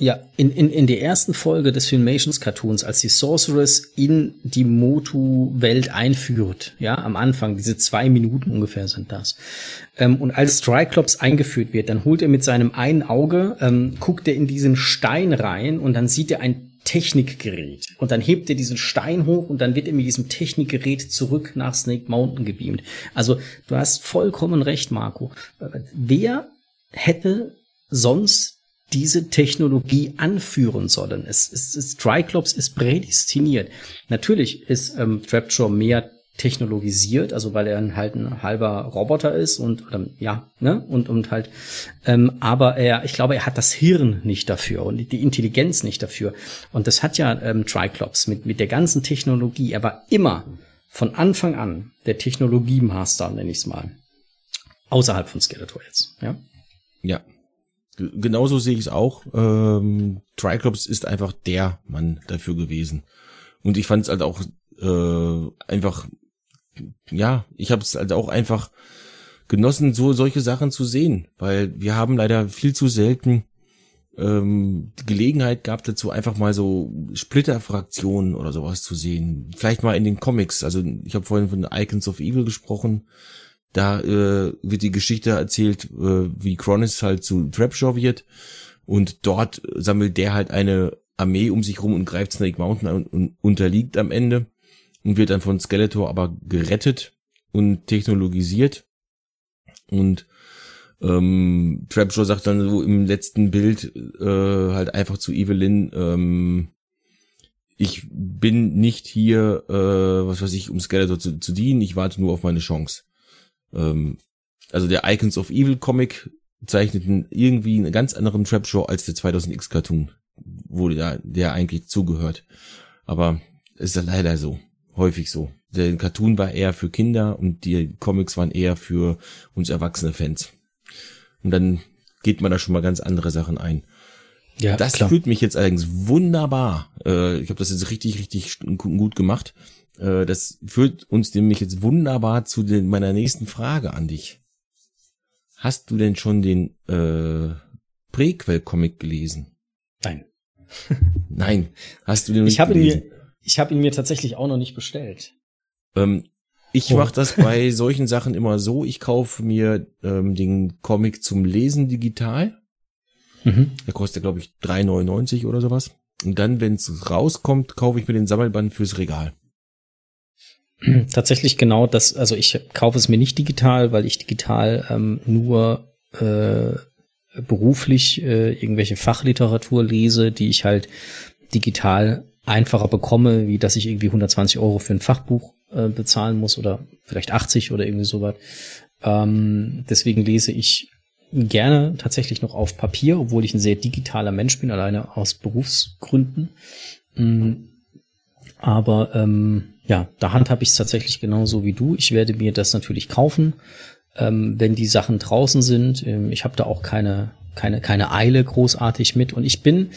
Ja, in, in, in der ersten Folge des Filmations Cartoons, als die Sorceress in die Motu-Welt einführt, ja, am Anfang, diese zwei Minuten ungefähr sind das. Ähm, und als Triclops eingeführt wird, dann holt er mit seinem einen Auge, ähm, guckt er in diesen Stein rein und dann sieht er ein Technikgerät. Und dann hebt er diesen Stein hoch und dann wird er mit diesem Technikgerät zurück nach Snake Mountain gebeamt. Also, du hast vollkommen recht, Marco. Äh, wer hätte sonst diese Technologie anführen sollen. Es, es, es Triclops ist prädestiniert. Natürlich ist ähm, Trapjaw mehr technologisiert, also weil er halt ein halber Roboter ist und oder, ja, ne, und und halt, ähm, aber er, ich glaube, er hat das Hirn nicht dafür und die Intelligenz nicht dafür. Und das hat ja ähm, Triclops mit mit der ganzen Technologie. Er war immer von Anfang an der Technologiemaster, nenne ich es mal, außerhalb von Skeletor jetzt, ja. Ja, genauso sehe ich es auch. Ähm, Triclops ist einfach der Mann dafür gewesen. Und ich fand es halt auch äh, einfach, ja, ich habe es halt auch einfach genossen, so solche Sachen zu sehen, weil wir haben leider viel zu selten ähm, die Gelegenheit gehabt dazu, einfach mal so Splitterfraktionen oder sowas zu sehen. Vielleicht mal in den Comics. Also ich habe vorhin von Icons of Evil gesprochen. Da äh, wird die Geschichte erzählt, äh, wie Cronus halt zu Trapjaw wird und dort sammelt der halt eine Armee um sich rum und greift Snake Mountain an und unterliegt am Ende und wird dann von Skeletor aber gerettet und technologisiert und ähm, Trapjaw sagt dann so im letzten Bild äh, halt einfach zu Evelyn, ähm, ich bin nicht hier, äh, was weiß ich, um Skeletor zu, zu dienen, ich warte nur auf meine Chance. Ähm, also der Icons of Evil Comic zeichnet irgendwie einen ganz anderen Trap-Show als der 2000X Cartoon, wo der, der eigentlich zugehört. Aber ist ja leider so. Häufig so. Der Cartoon war eher für Kinder und die Comics waren eher für uns erwachsene Fans. Und dann geht man da schon mal ganz andere Sachen ein. Ja, das klar. fühlt mich jetzt allerdings wunderbar. Äh, ich habe das jetzt richtig, richtig gut gemacht. Äh, das führt uns nämlich jetzt wunderbar zu den, meiner nächsten Frage an dich. Hast du denn schon den äh, Prequel-Comic gelesen? Nein. Nein. Hast du den ich hab gelesen? Ihn mir, ich habe ihn mir tatsächlich auch noch nicht bestellt. Ähm, ich oh. mache das bei solchen Sachen immer so, ich kaufe mir ähm, den Comic zum Lesen digital. Mhm. Der kostet, glaube ich, 3,99 oder sowas. Und dann, wenn es rauskommt, kaufe ich mir den Sammelband fürs Regal. Tatsächlich genau das, also ich kaufe es mir nicht digital, weil ich digital ähm, nur äh, beruflich äh, irgendwelche Fachliteratur lese, die ich halt digital einfacher bekomme, wie dass ich irgendwie 120 Euro für ein Fachbuch äh, bezahlen muss oder vielleicht 80 oder irgendwie sowas. Ähm, deswegen lese ich gerne tatsächlich noch auf Papier, obwohl ich ein sehr digitaler Mensch bin, alleine aus Berufsgründen. Mm, aber ähm, ja, da handhabe ich es tatsächlich genauso wie du. Ich werde mir das natürlich kaufen, ähm, wenn die Sachen draußen sind. Ähm, ich habe da auch keine, keine, keine Eile großartig mit. Und ich bin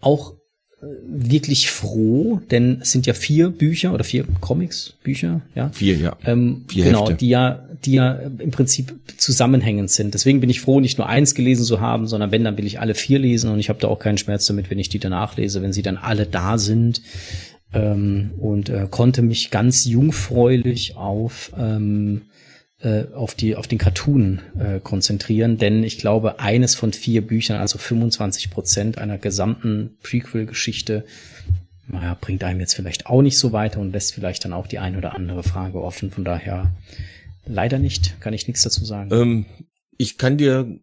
auch äh, wirklich froh, denn es sind ja vier Bücher oder vier Comics, Bücher, ja. Vier, ja. Ähm, vier genau, Hefte. die ja, die ja im Prinzip zusammenhängend sind. Deswegen bin ich froh, nicht nur eins gelesen zu haben, sondern wenn, dann will ich alle vier lesen und ich habe da auch keinen Schmerz damit, wenn ich die danach lese, wenn sie dann alle da sind ähm, und äh, konnte mich ganz jungfräulich auf ähm, äh, auf die auf den Cartoon äh, konzentrieren, denn ich glaube eines von vier Büchern, also 25 Prozent einer gesamten Prequel-Geschichte, naja, bringt einem jetzt vielleicht auch nicht so weiter und lässt vielleicht dann auch die ein oder andere Frage offen. Von daher leider nicht. Kann ich nichts dazu sagen. Ähm, ich kann dir,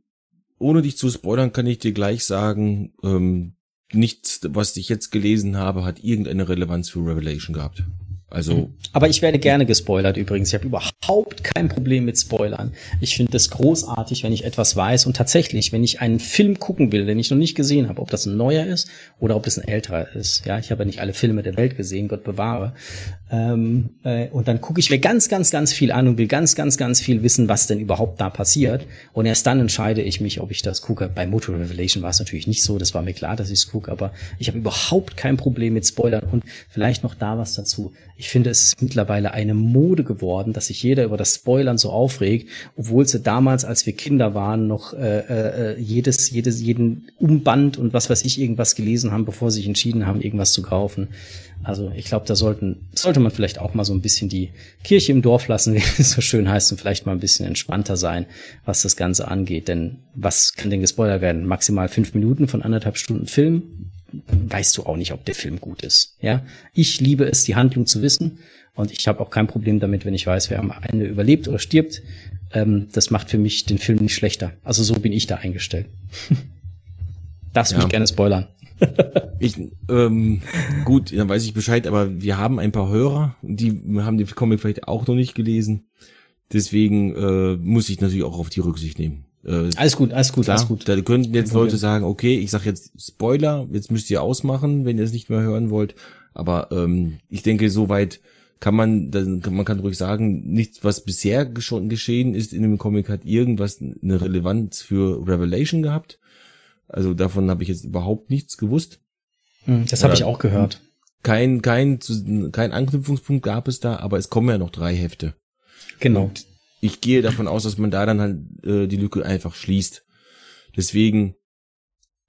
ohne dich zu spoilern, kann ich dir gleich sagen, ähm, nichts, was ich jetzt gelesen habe, hat irgendeine Relevanz für Revelation gehabt. Also. Mhm. Aber ich werde gerne gespoilert übrigens. Ich habe überhaupt kein Problem mit Spoilern. Ich finde es großartig, wenn ich etwas weiß. Und tatsächlich, wenn ich einen Film gucken will, den ich noch nicht gesehen habe, ob das ein neuer ist oder ob das ein älterer ist. Ja, ich habe ja nicht alle Filme der Welt gesehen, Gott bewahre. Ähm, äh, und dann gucke ich mir ganz, ganz, ganz viel an und will ganz, ganz, ganz viel wissen, was denn überhaupt da passiert. Und erst dann entscheide ich mich, ob ich das gucke. Bei Motor Revelation war es natürlich nicht so. Das war mir klar, dass ich es gucke. Aber ich habe überhaupt kein Problem mit Spoilern. Und vielleicht noch da was dazu ich finde, es ist mittlerweile eine Mode geworden, dass sich jeder über das Spoilern so aufregt, obwohl sie damals, als wir Kinder waren, noch äh, äh, jedes, jedes, jeden Umband und was weiß ich irgendwas gelesen haben, bevor sie sich entschieden haben, irgendwas zu kaufen. Also ich glaube, da sollten, sollte man vielleicht auch mal so ein bisschen die Kirche im Dorf lassen, wie es so schön heißt, und vielleicht mal ein bisschen entspannter sein, was das Ganze angeht. Denn was kann denn gespoilert werden? Maximal fünf Minuten von anderthalb Stunden Film weißt du auch nicht, ob der Film gut ist. Ja, ich liebe es, die Handlung zu wissen und ich habe auch kein Problem damit, wenn ich weiß, wer am Ende überlebt oder stirbt. Ähm, das macht für mich den Film nicht schlechter. Also so bin ich da eingestellt. Darfst ja. mich gerne spoilern. ich, ähm, gut, dann weiß ich Bescheid, aber wir haben ein paar Hörer, die haben den Comic vielleicht auch noch nicht gelesen. Deswegen äh, muss ich natürlich auch auf die Rücksicht nehmen. Äh, alles gut, alles gut, klar, alles gut. Da könnten jetzt Leute sagen, okay, ich sag jetzt Spoiler, jetzt müsst ihr ausmachen, wenn ihr es nicht mehr hören wollt. Aber ähm, ich denke, soweit kann man, dann kann, man kann ruhig sagen, nichts, was bisher schon geschehen ist in dem Comic, hat irgendwas eine Relevanz für Revelation gehabt. Also davon habe ich jetzt überhaupt nichts gewusst. Hm, das habe ich auch gehört. Kein, kein, kein Anknüpfungspunkt gab es da, aber es kommen ja noch drei Hefte. Genau. Und ich gehe davon aus, dass man da dann halt äh, die Lücke einfach schließt. Deswegen,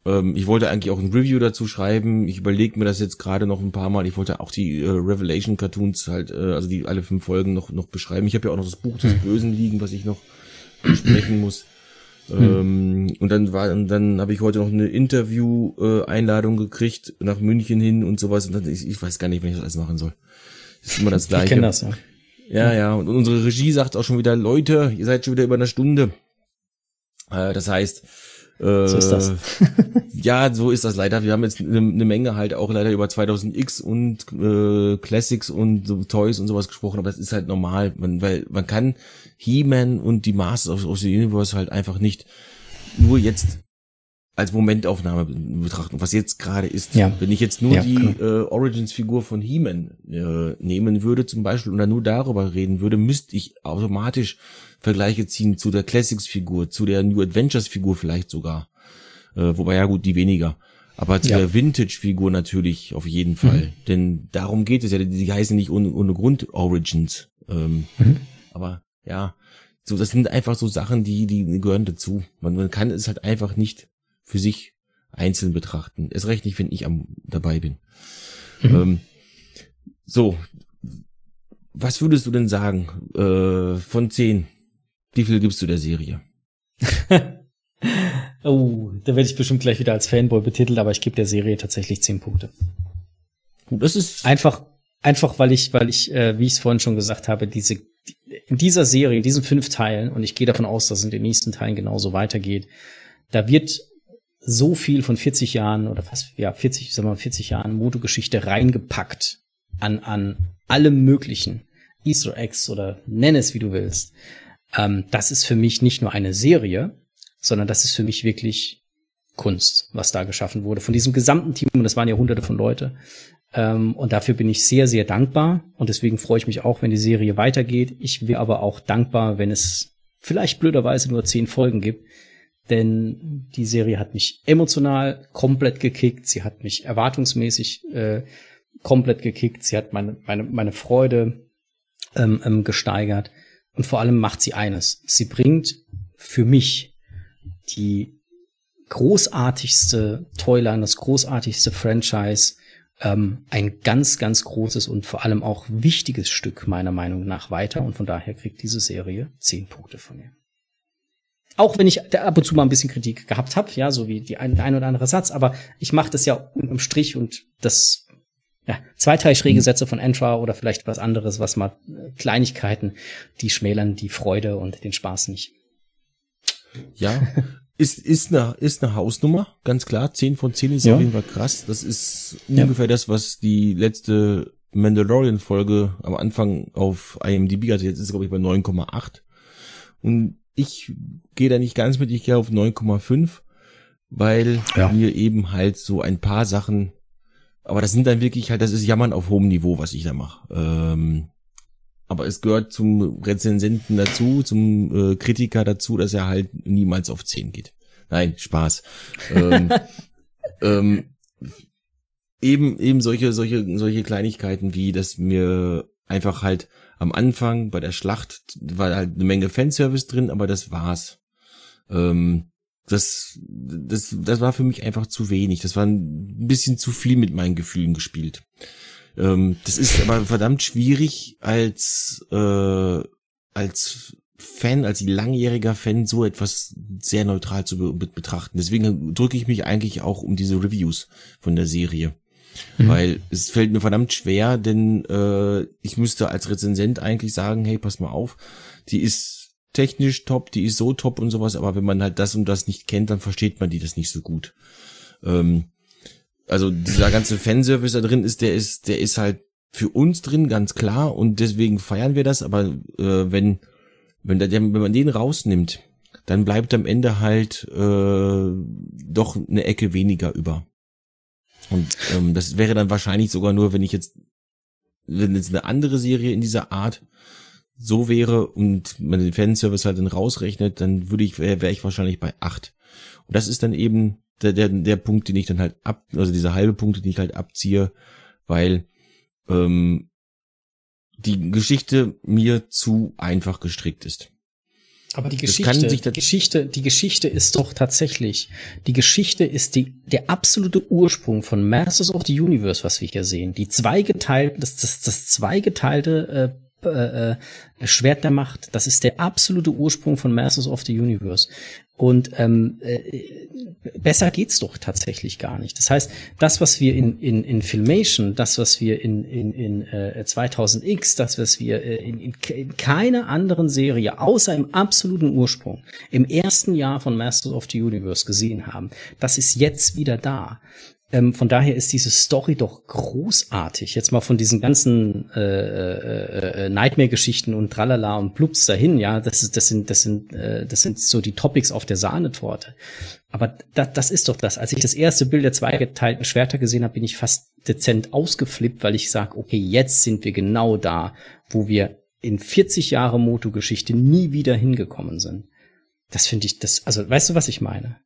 ähm, ich wollte eigentlich auch ein Review dazu schreiben. Ich überlege mir das jetzt gerade noch ein paar Mal. Ich wollte auch die äh, Revelation Cartoons halt, äh, also die alle fünf Folgen noch noch beschreiben. Ich habe ja auch noch das Buch des hm. Bösen liegen, was ich noch besprechen muss. Hm. Ähm, und dann war, und dann habe ich heute noch eine Interview-Einladung äh, gekriegt nach München hin und sowas. Und dann, ich, ich weiß gar nicht, wenn ich das alles machen soll. Das ist immer das Gleiche. Ich kenne das, ja. Ja, ja. Und unsere Regie sagt auch schon wieder, Leute, ihr seid schon wieder über eine Stunde. Äh, das heißt, äh, so ist das. ja, so ist das leider. Wir haben jetzt eine, eine Menge halt auch leider über 2000X und äh, Classics und so Toys und sowas gesprochen, aber das ist halt normal, man, weil man kann He-Man und die Masters of the Universe halt einfach nicht nur jetzt als Momentaufnahme betrachten, was jetzt gerade ist. Ja. Wenn ich jetzt nur ja, die äh, Origins-Figur von He-Man äh, nehmen würde zum Beispiel oder nur darüber reden würde, müsste ich automatisch Vergleiche ziehen zu der Classics-Figur, zu der New Adventures-Figur vielleicht sogar. Äh, wobei ja gut, die weniger. Aber zu ja. der Vintage-Figur natürlich auf jeden Fall. Mhm. Denn darum geht es ja. Die heißen nicht ohne, ohne Grund Origins. Ähm, mhm. Aber ja, so das sind einfach so Sachen, die die gehören dazu. Man, man kann es halt einfach nicht für sich einzeln betrachten. Es recht nicht, wenn ich am dabei bin. Mhm. Ähm, so, was würdest du denn sagen äh, von zehn? Wie viel gibst du der Serie? oh, da werde ich bestimmt gleich wieder als Fanboy betitelt, aber ich gebe der Serie tatsächlich zehn Punkte. Das ist einfach, einfach, weil ich, weil ich, äh, wie ich es vorhin schon gesagt habe, diese in dieser Serie, in diesen fünf Teilen, und ich gehe davon aus, dass es in den nächsten Teilen genauso weitergeht, da wird so viel von 40 Jahren oder fast ja 40, sagen wir mal 40 Jahren Motogeschichte reingepackt an an allem möglichen Easter Eggs oder nenn es wie du willst. Ähm, das ist für mich nicht nur eine Serie, sondern das ist für mich wirklich Kunst, was da geschaffen wurde von diesem gesamten Team und das waren ja hunderte von Leute. Ähm, und dafür bin ich sehr sehr dankbar und deswegen freue ich mich auch, wenn die Serie weitergeht. Ich wäre aber auch dankbar, wenn es vielleicht blöderweise nur zehn Folgen gibt, denn die Serie hat mich emotional komplett gekickt, sie hat mich erwartungsmäßig äh, komplett gekickt, sie hat meine, meine, meine Freude ähm, ähm, gesteigert. Und vor allem macht sie eines, sie bringt für mich die großartigste Toyline, das großartigste Franchise, ähm, ein ganz, ganz großes und vor allem auch wichtiges Stück meiner Meinung nach weiter. Und von daher kriegt diese Serie zehn Punkte von mir. Auch wenn ich ab und zu mal ein bisschen Kritik gehabt habe, ja, so wie die ein, der ein oder andere Satz, aber ich mache das ja unterm Strich und das ja, zwei, drei schräge Sätze von Entra oder vielleicht was anderes, was mal Kleinigkeiten, die schmälern die Freude und den Spaß nicht. Ja, ist, ist eine, ist eine Hausnummer, ganz klar. Zehn von zehn ist ja. auf jeden Fall krass. Das ist ja. ungefähr das, was die letzte Mandalorian-Folge am Anfang auf IMDb hatte. Jetzt ist es, glaube ich, bei 9,8. Und ich gehe da nicht ganz mit, ich gehe auf 9,5, weil ja. mir eben halt so ein paar Sachen aber das sind dann wirklich halt, das ist Jammern auf hohem Niveau, was ich da mache. Ähm, aber es gehört zum Rezensenten dazu, zum äh, Kritiker dazu, dass er halt niemals auf 10 geht. Nein, Spaß. ähm, ähm, eben, eben solche, solche, solche Kleinigkeiten wie, dass mir einfach halt am Anfang bei der Schlacht war halt eine Menge Fanservice drin, aber das war's. Ähm, das, das, das war für mich einfach zu wenig. Das war ein bisschen zu viel mit meinen Gefühlen gespielt. Ähm, das ist aber verdammt schwierig als, äh, als Fan, als langjähriger Fan so etwas sehr neutral zu be betrachten. Deswegen drücke ich mich eigentlich auch um diese Reviews von der Serie. Mhm. Weil es fällt mir verdammt schwer, denn äh, ich müsste als Rezensent eigentlich sagen, hey, pass mal auf, die ist technisch top, die ist so top und sowas, aber wenn man halt das und das nicht kennt, dann versteht man die das nicht so gut. Ähm, also dieser ganze Fanservice da drin ist, der ist, der ist halt für uns drin, ganz klar, und deswegen feiern wir das, aber äh, wenn, wenn, der, wenn man den rausnimmt, dann bleibt am Ende halt äh, doch eine Ecke weniger über. Und ähm, das wäre dann wahrscheinlich sogar nur, wenn ich jetzt, wenn jetzt eine andere Serie in dieser Art so wäre und man den Fanservice halt dann rausrechnet, dann würde ich, wäre wär ich wahrscheinlich bei acht. Und das ist dann eben der, der, der Punkt, den ich dann halt ab, also dieser halbe Punkt, den ich halt abziehe, weil ähm, die Geschichte mir zu einfach gestrickt ist. Aber die Geschichte, die Geschichte, die Geschichte ist doch tatsächlich, die Geschichte ist die, der absolute Ursprung von Masters of the Universe, was wir hier sehen. Die zweigeteilte, das, das, das zweigeteilte äh, äh, äh, Schwert der Macht. Das ist der absolute Ursprung von Masters of the Universe. Und ähm, äh, besser geht's doch tatsächlich gar nicht. Das heißt, das, was wir in, in, in Filmation, das, was wir in, in, in äh, 2000X, das, was wir äh, in, in, in keiner anderen Serie, außer im absoluten Ursprung, im ersten Jahr von Masters of the Universe gesehen haben, das ist jetzt wieder da. Ähm, von daher ist diese Story doch großartig. Jetzt mal von diesen ganzen äh, äh, äh, Nightmare-Geschichten und Tralala und Blups dahin, ja, das, ist, das sind, das sind, äh, das sind so die Topics auf der Sahnetorte. Aber das, das ist doch das. Als ich das erste Bild der zweigeteilten Schwerter gesehen habe, bin ich fast dezent ausgeflippt, weil ich sage, okay, jetzt sind wir genau da, wo wir in 40 Jahre Moto-Geschichte nie wieder hingekommen sind. Das finde ich, das, also weißt du, was ich meine?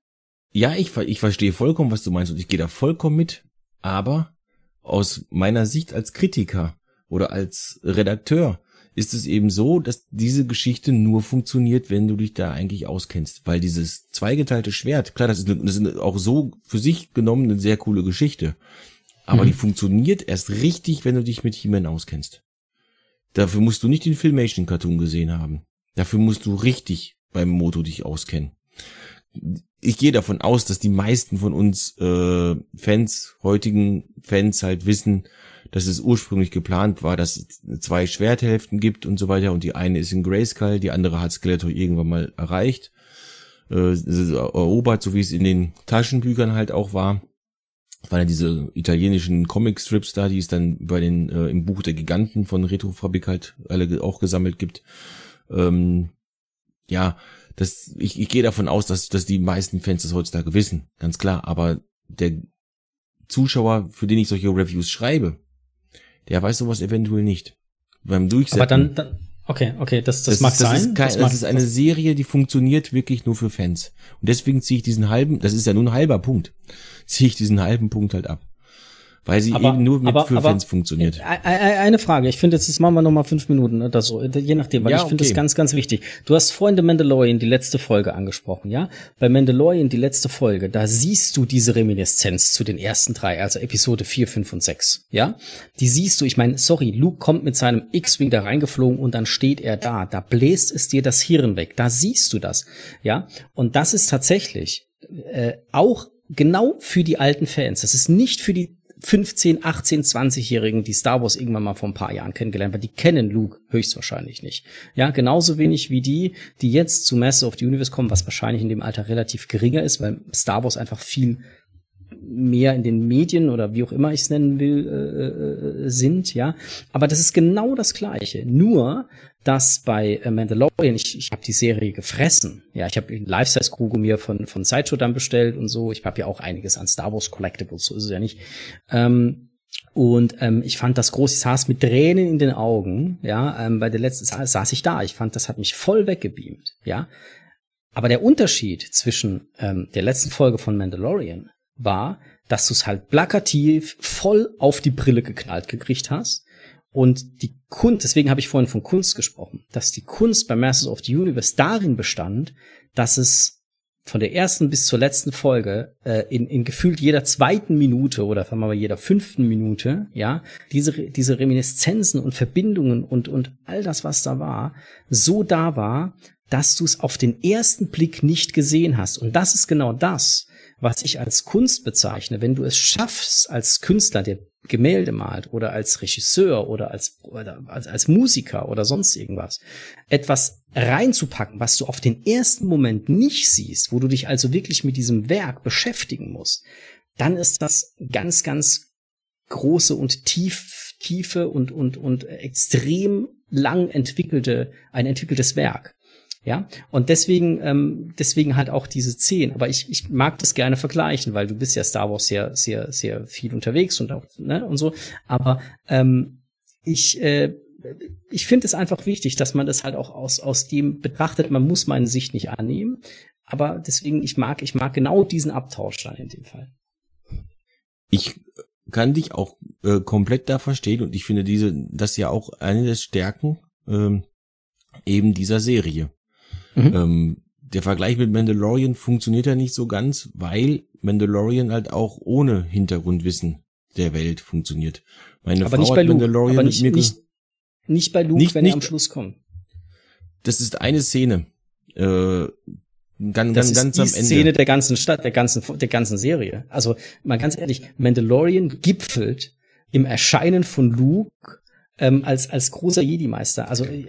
Ja, ich, ich verstehe vollkommen, was du meinst und ich gehe da vollkommen mit. Aber aus meiner Sicht als Kritiker oder als Redakteur ist es eben so, dass diese Geschichte nur funktioniert, wenn du dich da eigentlich auskennst. Weil dieses zweigeteilte Schwert, klar, das ist, das ist auch so für sich genommen eine sehr coole Geschichte. Aber mhm. die funktioniert erst richtig, wenn du dich mit He-Man auskennst. Dafür musst du nicht den Filmation-Cartoon gesehen haben. Dafür musst du richtig beim Moto dich auskennen ich gehe davon aus, dass die meisten von uns äh, Fans, heutigen Fans halt wissen, dass es ursprünglich geplant war, dass es zwei Schwerthälften gibt und so weiter und die eine ist in Grayskull, die andere hat Skeletor irgendwann mal erreicht, äh, erobert, so wie es in den Taschenbüchern halt auch war. Das waren ja diese italienischen Comic-Strips da, die es dann bei den äh, im Buch der Giganten von Retrofabrik halt alle auch gesammelt gibt. Ähm, ja, das, ich, ich gehe davon aus, dass, dass die meisten Fans das heutzutage wissen, ganz klar. Aber der Zuschauer, für den ich solche Reviews schreibe, der weiß sowas eventuell nicht. Beim Durchsetzen. Aber dann, dann okay, okay, das, das, das mag das sein. Ist kein, das, das ist eine Serie, die funktioniert wirklich nur für Fans. Und deswegen ziehe ich diesen halben, das ist ja nur ein halber Punkt, ziehe ich diesen halben Punkt halt ab weil sie aber, eben nur mit aber, für aber, Fans funktioniert. Äh, äh, äh, eine Frage, ich finde, jetzt machen wir noch mal fünf Minuten oder so, je nachdem, weil ja, ich finde okay. das ganz, ganz wichtig. Du hast vorhin The Mandalorian die letzte Folge angesprochen, ja? Bei Mandalorian die letzte Folge, da siehst du diese Reminiszenz zu den ersten drei, also Episode vier, fünf und sechs, ja? Die siehst du, ich meine, sorry, Luke kommt mit seinem X-Wing da reingeflogen und dann steht er da, da bläst es dir das Hirn weg, da siehst du das, ja? Und das ist tatsächlich äh, auch genau für die alten Fans. Das ist nicht für die 15, 18, 20-Jährigen, die Star Wars irgendwann mal vor ein paar Jahren kennengelernt haben, die kennen Luke höchstwahrscheinlich nicht. Ja, genauso wenig wie die, die jetzt zu Master of the Universe kommen, was wahrscheinlich in dem Alter relativ geringer ist, weil Star Wars einfach viel mehr in den Medien oder wie auch immer ich es nennen will, äh, äh, sind, ja. Aber das ist genau das Gleiche. Nur, dass bei äh, Mandalorian, ich, ich habe die Serie gefressen. Ja, ich habe Life-Size-Kruge mir von, von Sideshow dann bestellt und so. Ich habe ja auch einiges an Star Wars Collectibles, so ist es ja nicht. Ähm, und ähm, ich fand das groß, ich saß mit Tränen in den Augen, ja, ähm, bei der letzten saß, saß ich da. Ich fand, das hat mich voll weggebeamt, ja. Aber der Unterschied zwischen ähm, der letzten Folge von Mandalorian war, dass du es halt plakativ voll auf die Brille geknallt gekriegt hast. Und die Kunst, deswegen habe ich vorhin von Kunst gesprochen, dass die Kunst bei Masters of the Universe darin bestand, dass es von der ersten bis zur letzten Folge äh, in, in gefühlt jeder zweiten Minute oder sagen wir mal jeder fünften Minute, ja, diese diese Reminiszenzen und Verbindungen und und all das, was da war, so da war, dass du es auf den ersten Blick nicht gesehen hast. Und das ist genau das, was ich als Kunst bezeichne, wenn du es schaffst, als Künstler, der Gemälde malt oder als Regisseur oder als, oder als, als Musiker oder sonst irgendwas, etwas reinzupacken, was du auf den ersten Moment nicht siehst, wo du dich also wirklich mit diesem Werk beschäftigen musst, dann ist das ganz, ganz große und tief, tiefe und, und, und extrem lang entwickelte, ein entwickeltes Werk. Ja, und deswegen, ähm, deswegen halt auch diese zehn. Aber ich, ich mag das gerne vergleichen, weil du bist ja Star Wars sehr, sehr, sehr viel unterwegs und auch, ne, und so. Aber ähm, ich, äh, ich finde es einfach wichtig, dass man das halt auch aus, aus dem betrachtet. Man muss meine Sicht nicht annehmen. Aber deswegen, ich mag, ich mag genau diesen Abtausch dann in dem Fall. Ich kann dich auch äh, komplett da verstehen und ich finde diese, das ja auch eine der Stärken ähm, eben dieser Serie. Mhm. Ähm, der Vergleich mit Mandalorian funktioniert ja nicht so ganz, weil Mandalorian halt auch ohne Hintergrundwissen der Welt funktioniert. Meine aber Frau nicht bei Luke, Mandalorian aber nicht, nicht, nicht bei Luke, nicht, wenn nicht, er am Schluss kommt. Das ist eine Szene. Äh, ganz, das ganz, ganz ist die Szene der ganzen Stadt, der ganzen, der ganzen Serie. Also mal ganz ehrlich, Mandalorian gipfelt im Erscheinen von Luke ähm, als als großer Jedi-Meister. Also äh,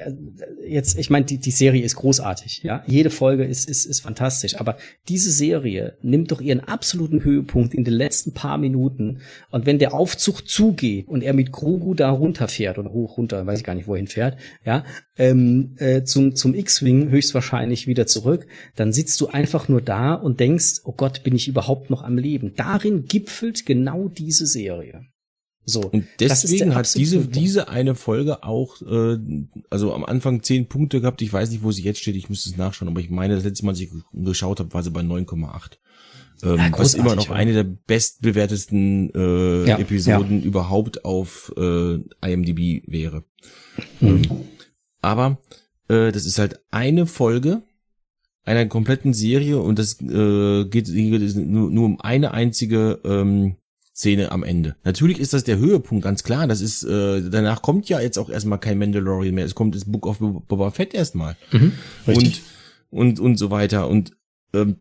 jetzt, ich meine, die die Serie ist großartig, ja. Jede Folge ist ist ist fantastisch, aber diese Serie nimmt doch ihren absoluten Höhepunkt in den letzten paar Minuten. Und wenn der Aufzug zugeht und er mit Grogu da runterfährt oder hoch runter, weiß ich gar nicht wohin fährt, ja, ähm, äh, zum zum X-Wing höchstwahrscheinlich wieder zurück, dann sitzt du einfach nur da und denkst, oh Gott, bin ich überhaupt noch am Leben? Darin gipfelt genau diese Serie. So. Und deswegen hat diese, diese eine Folge auch, äh, also am Anfang zehn Punkte gehabt. Ich weiß nicht, wo sie jetzt steht. Ich müsste es nachschauen. Aber ich meine, das letzte Mal, als ich geschaut habe, war sie bei 9,8. Ähm, ja, was immer noch eine der bestbewertesten äh, ja, Episoden ja. überhaupt auf äh, IMDb wäre. Mhm. Ähm, aber äh, das ist halt eine Folge einer kompletten Serie und das äh, geht, geht nur, nur um eine einzige ähm, Szene am Ende. Natürlich ist das der Höhepunkt, ganz klar. Das ist, äh, danach kommt ja jetzt auch erstmal kein Mandalorian mehr. Es kommt das Book of Boba Fett erstmal. Mhm, und, und, und so weiter. Und, ähm,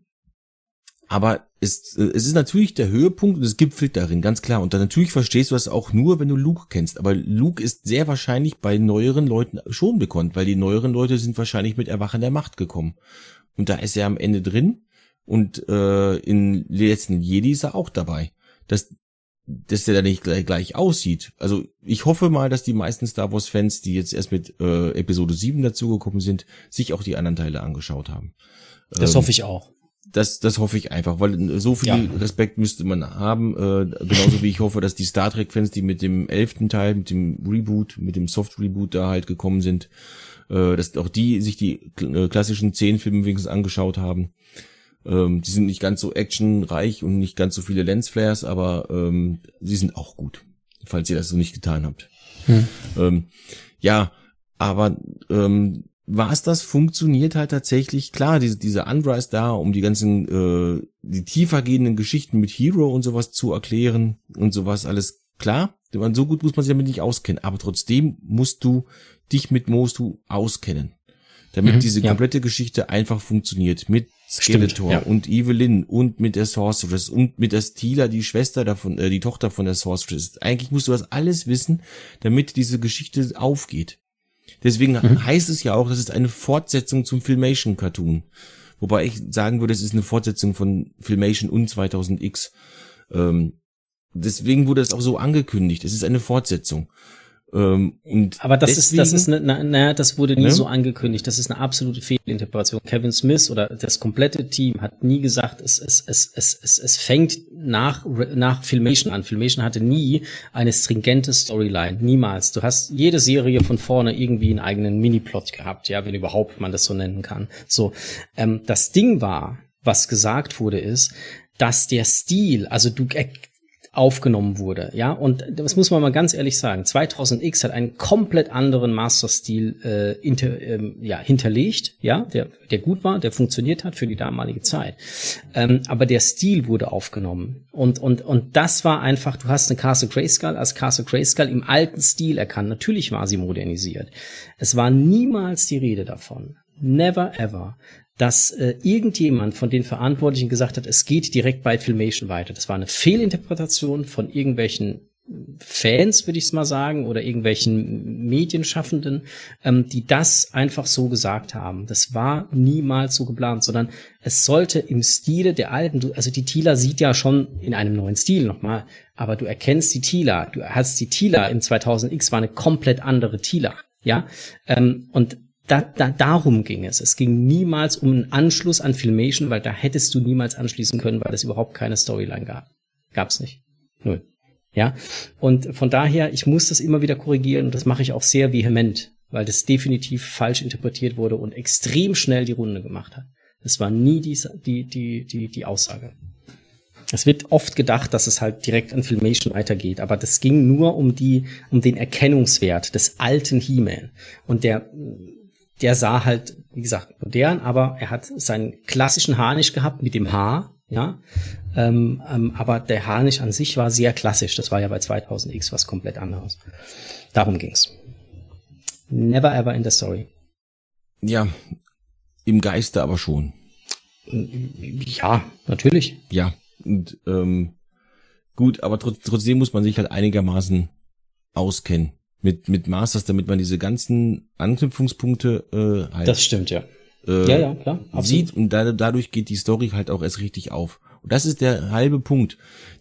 aber es, äh, es ist natürlich der Höhepunkt und es gipfelt darin, ganz klar. Und dann natürlich verstehst du das auch nur, wenn du Luke kennst. Aber Luke ist sehr wahrscheinlich bei neueren Leuten schon bekannt, weil die neueren Leute sind wahrscheinlich mit Erwachen der Macht gekommen. Und da ist er am Ende drin. Und äh, in letzten Jedi ist er auch dabei. Das, dass der da nicht gleich, gleich aussieht. Also ich hoffe mal, dass die meisten Star Wars Fans, die jetzt erst mit äh, Episode 7 dazugekommen sind, sich auch die anderen Teile angeschaut haben. Das ähm, hoffe ich auch. Das, das hoffe ich einfach, weil so viel ja. Respekt müsste man haben. Äh, genauso wie ich hoffe, dass die Star Trek-Fans, die mit dem elften Teil, mit dem Reboot, mit dem Soft-Reboot da halt gekommen sind, äh, dass auch die sich die äh, klassischen zehn Filme wenigstens angeschaut haben. Ähm, die sind nicht ganz so actionreich und nicht ganz so viele Lensflares, aber ähm, sie sind auch gut, falls ihr das so nicht getan habt. Hm. Ähm, ja, aber ähm, was das funktioniert halt tatsächlich, klar, diese, diese Unrise da, um die ganzen, äh, die tiefer gehenden Geschichten mit Hero und sowas zu erklären und sowas alles klar. So gut muss man sich damit nicht auskennen, aber trotzdem musst du dich mit Mostu auskennen damit mhm, diese komplette ja. Geschichte einfach funktioniert. Mit Skeletor Stimmt, ja. und Evelyn und mit der Sorceress und mit der Steeler, die Schwester davon, äh, die Tochter von der Sorceress. Eigentlich musst du das alles wissen, damit diese Geschichte aufgeht. Deswegen Mhm. heißt es ja auch, das ist eine Fortsetzung zum Filmation-Cartoon. Wobei ich sagen würde, es ist eine Fortsetzung von Filmation und 2000X. Ähm, deswegen wurde es auch so angekündigt. Es ist eine Fortsetzung. Ähm, Aber das ist, das deswegen- ist, ne, na, naja, das wurde nie Ne? so angekündigt. Das ist eine absolute Fehlinterpretation. Kevin Smith oder das komplette Team hat nie gesagt, es, es, es, es, es, es fängt nach, nach Filmation an. Filmation hatte nie eine stringente Storyline. Niemals. Du hast jede Serie von vorne irgendwie einen eigenen Mini-Plot gehabt, ja, wenn überhaupt man das so nennen kann. So, ähm, das Ding war, was gesagt wurde, ist, dass der Stil, also du aufgenommen wurde, ja, und das muss man mal ganz ehrlich sagen. 2000X hat einen komplett anderen Masterstil äh, inter, ähm, ja, hinterlegt, ja, der der gut war, der funktioniert hat für die damalige Zeit. Ähm, aber der Stil wurde aufgenommen und und und das war einfach. Du hast eine Castle Grayskull als Castle Grayskull im alten Stil erkannt. Natürlich war sie modernisiert. Es war niemals die Rede davon. Never ever dass äh, irgendjemand von den Verantwortlichen gesagt hat, es geht direkt bei Filmation weiter. Das war eine Fehlinterpretation von irgendwelchen Fans, würde ich es mal sagen, oder irgendwelchen Medienschaffenden, ähm, die das einfach so gesagt haben. Das war niemals so geplant, sondern es sollte im Stile der alten, du, also die Tila sieht ja schon in einem neuen Stil nochmal, aber du erkennst die Tila, du hast die Tila im 2000X war eine komplett andere Tila, ja, ähm, und da, da, darum ging es. Es ging niemals um einen Anschluss an Filmation, weil da hättest du niemals anschließen können, weil es überhaupt keine Storyline gab. Gab's nicht. Null. Ja. Und von daher, ich muss das immer wieder korrigieren und das mache ich auch sehr vehement, weil das definitiv falsch interpretiert wurde und extrem schnell die Runde gemacht hat. Das war nie die, die, die, die, die Aussage. Es wird oft gedacht, dass es halt direkt an Filmation weitergeht, aber das ging nur um die, um den Erkennungswert des alten He-Man. Und der, der sah halt, wie gesagt, modern, aber er hat seinen klassischen Harnisch gehabt mit dem Haar, ja. Ähm, ähm, aber der Harnisch an sich war sehr klassisch. Das war ja bei 2000X was komplett anderes. Darum ging's. Never ever in the story. Ja, im Geiste aber schon. Ja, natürlich. Ja, und ähm, gut, aber trotz, trotzdem muss man sich halt einigermaßen auskennen mit mit Masters, damit man diese ganzen Anknüpfungspunkte äh, halt Das stimmt, ja. äh, Ja, ja, klar. absolut. sieht und da, dadurch geht die Story halt auch erst richtig auf. Und das ist der halbe Punkt,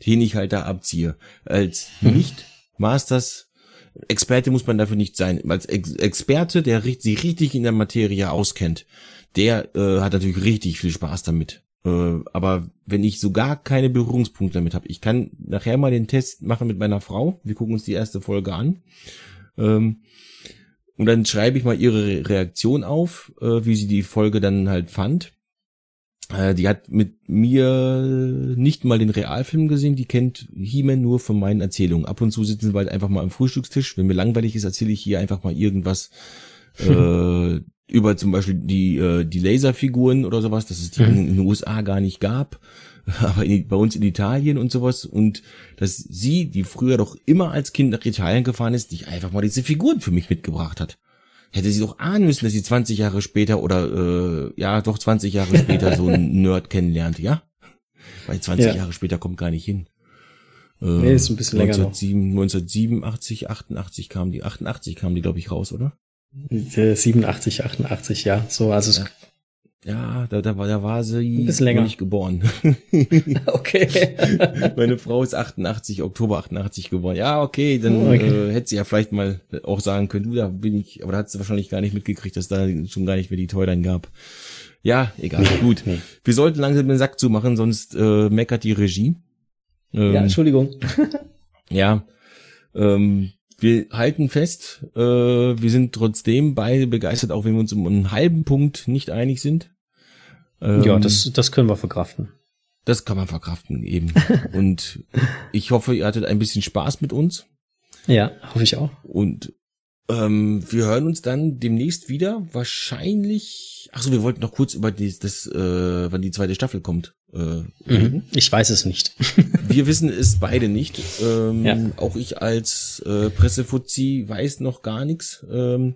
den ich halt da abziehe. Als Mhm. nicht Masters Experte muss man dafür nicht sein. Als Ex Experte, der sich richtig in der Materie auskennt, der äh, hat natürlich richtig viel Spaß damit. Äh, aber wenn ich so gar keine Berührungspunkte damit habe, ich kann nachher mal den Test machen mit meiner Frau. Wir gucken uns die erste Folge an. Ähm, und dann schreibe ich mal ihre Re- Reaktion auf, äh, wie sie die Folge dann halt fand. Äh, die hat mit mir nicht mal den Realfilm gesehen, die kennt He-Man nur von meinen Erzählungen. Ab und zu sitzen wir halt einfach mal am Frühstückstisch. Wenn mir langweilig ist, erzähle ich hier einfach mal irgendwas äh, über zum Beispiel die, äh, die Laserfiguren oder sowas, dass es die in, in den USA gar nicht gab, aber in, bei uns in Italien und sowas. Und dass sie, die früher doch immer als Kind nach Italien gefahren ist, nicht einfach mal diese Figuren für mich mitgebracht hat. Hätte sie doch ahnen müssen, dass sie 20 Jahre später oder äh, ja doch 20 Jahre später so einen Nerd kennenlernt, ja? Weil 20 Ja. Jahre später kommt gar nicht hin. Äh, Nee, ist ein bisschen länger noch. 1907, 1987, 88 kam die, 88 kam die, glaube ich, raus, oder? Äh, 87, 88, ja. So, also es- Ja, da, da, war, da war sie bisschen länger. nicht geboren. okay. Meine Frau ist 88, Oktober 88 geboren. Ja, okay, dann Oh, okay. Äh, hätte sie ja vielleicht mal auch sagen können, du, da bin ich, aber da hat sie wahrscheinlich gar nicht mitgekriegt, dass da schon gar nicht mehr die Toyline gab. Ja, egal, gut. Wir sollten langsam den Sack zumachen, sonst äh, meckert die Regie. Ähm, Ja, Entschuldigung. Ja, ähm, wir halten fest, äh, wir sind trotzdem beide begeistert, auch wenn wir uns um einen halben Punkt nicht einig sind. Ähm, ja, das, das können wir verkraften. das kann man verkraften eben. Und ich hoffe, ihr hattet ein bisschen Spaß mit uns. Ja, hoffe ich auch. Und ähm, wir hören uns dann demnächst wieder. Wahrscheinlich. Ach so, wir wollten noch kurz über die, das, äh, wann die zweite Staffel kommt. Äh, reden. Mhm. Ich weiß es nicht. Wir wissen es beide nicht. Ähm, Ja. Auch ich als äh, Pressefuzzi weiß noch gar nichts. Ähm,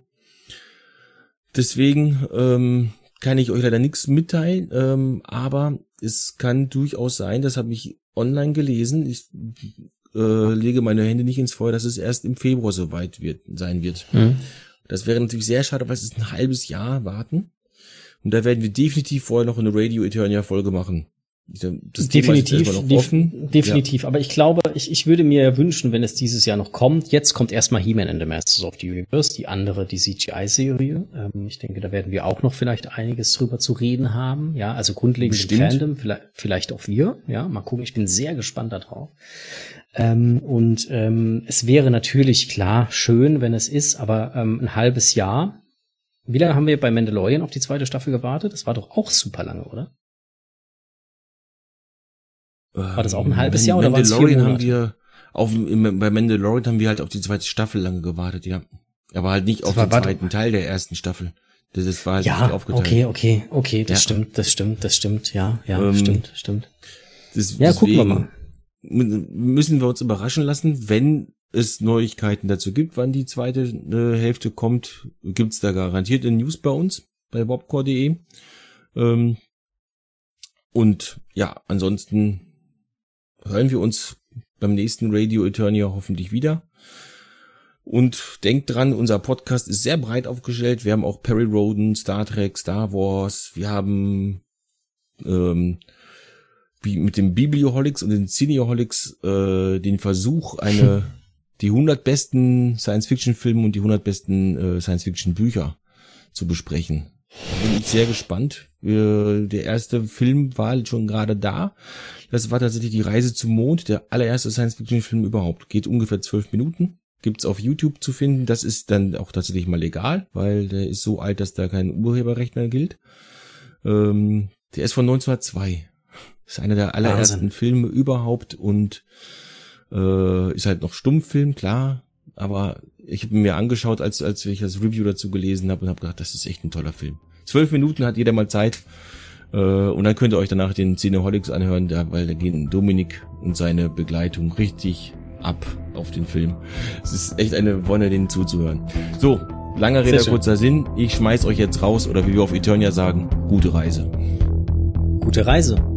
deswegen, ähm, kann ich euch leider nichts mitteilen, ähm, aber es kann durchaus sein, das habe ich online gelesen. Ich äh, lege meine Hände nicht ins Feuer, dass es erst im Februar soweit wird, sein wird. Mhm. Das wäre natürlich sehr schade, weil es ist ein halbes Jahr warten. Und da werden wir definitiv vorher noch eine Radio Eternia Folge machen. Das definitiv, def definitiv. Ja. Aber ich glaube, ich, ich würde mir ja wünschen, wenn es dieses Jahr noch kommt. Jetzt kommt erstmal He-Man and the Masters of the Universe, die andere, die CGI-Serie. Ähm, ich denke, da werden wir auch noch vielleicht einiges drüber zu reden haben. Ja, also grundlegend im Fandom, vielleicht, vielleicht auch wir. Ja, mal gucken. Ich bin sehr gespannt darauf. Ähm, und ähm, es wäre natürlich klar schön, wenn es ist, aber ähm, ein halbes Jahr. Wie lange haben wir bei Mandalorian auf die zweite Staffel gewartet? Das war doch auch super lange, oder? War das auch ein halbes Jahr oder Mandalorian haben wir auf bei Mandalorian haben wir halt auf die zweite Staffel lange gewartet, ja. Aber halt nicht das auf war, den zweiten Teil der ersten Staffel. Das, das war halt ja, nicht aufgeteilt. Okay, okay, okay, das ja. stimmt, das stimmt, das stimmt, ja, ja, ähm, stimmt, stimmt. Das, ja, gucken wir mal. Müssen wir uns überraschen lassen, wenn es Neuigkeiten dazu gibt, wann die zweite äh, Hälfte kommt, gibt's da garantiert in News bei uns bei bobcore.de. Ähm, und ja, ansonsten hören wir uns beim nächsten Radio Eternia hoffentlich wieder. Und denkt dran, unser Podcast ist sehr breit aufgestellt. Wir haben auch Perry Roden, Star Trek, Star Wars. Wir haben ähm, mit dem Biblioholics und den Cineoholics äh, den Versuch, eine die 100 besten Science-Fiction-Filme und die 100 besten äh, Science-Fiction-Bücher zu besprechen. Da bin ich sehr gespannt. Äh, der erste Film war schon gerade da. Das war tatsächlich die Reise zum Mond, der allererste Science-Fiction-Film überhaupt. Geht ungefähr zwölf Minuten. Gibt's auf YouTube zu finden. Das ist dann auch tatsächlich mal legal, weil der ist so alt, dass da kein Urheberrecht mehr gilt. Ähm, der ist von 1902. Das ist einer der allerersten Wahnsinn. Filme überhaupt und äh, ist halt noch Stummfilm, klar. Aber ich habe mir angeschaut, als, als ich das Review dazu gelesen habe und habe gedacht, das ist echt ein toller Film. Zwölf Minuten hat jeder mal Zeit. Äh, und dann könnt ihr euch danach den Cineholics anhören, da, weil da gehen Dominik und seine Begleitung richtig ab auf den Film. Es ist echt eine Wonne, denen zuzuhören. So, langer Rede, kurzer Sinn. Ich schmeiß euch jetzt raus oder wie wir auf Eternia sagen, gute Reise. Gute Reise.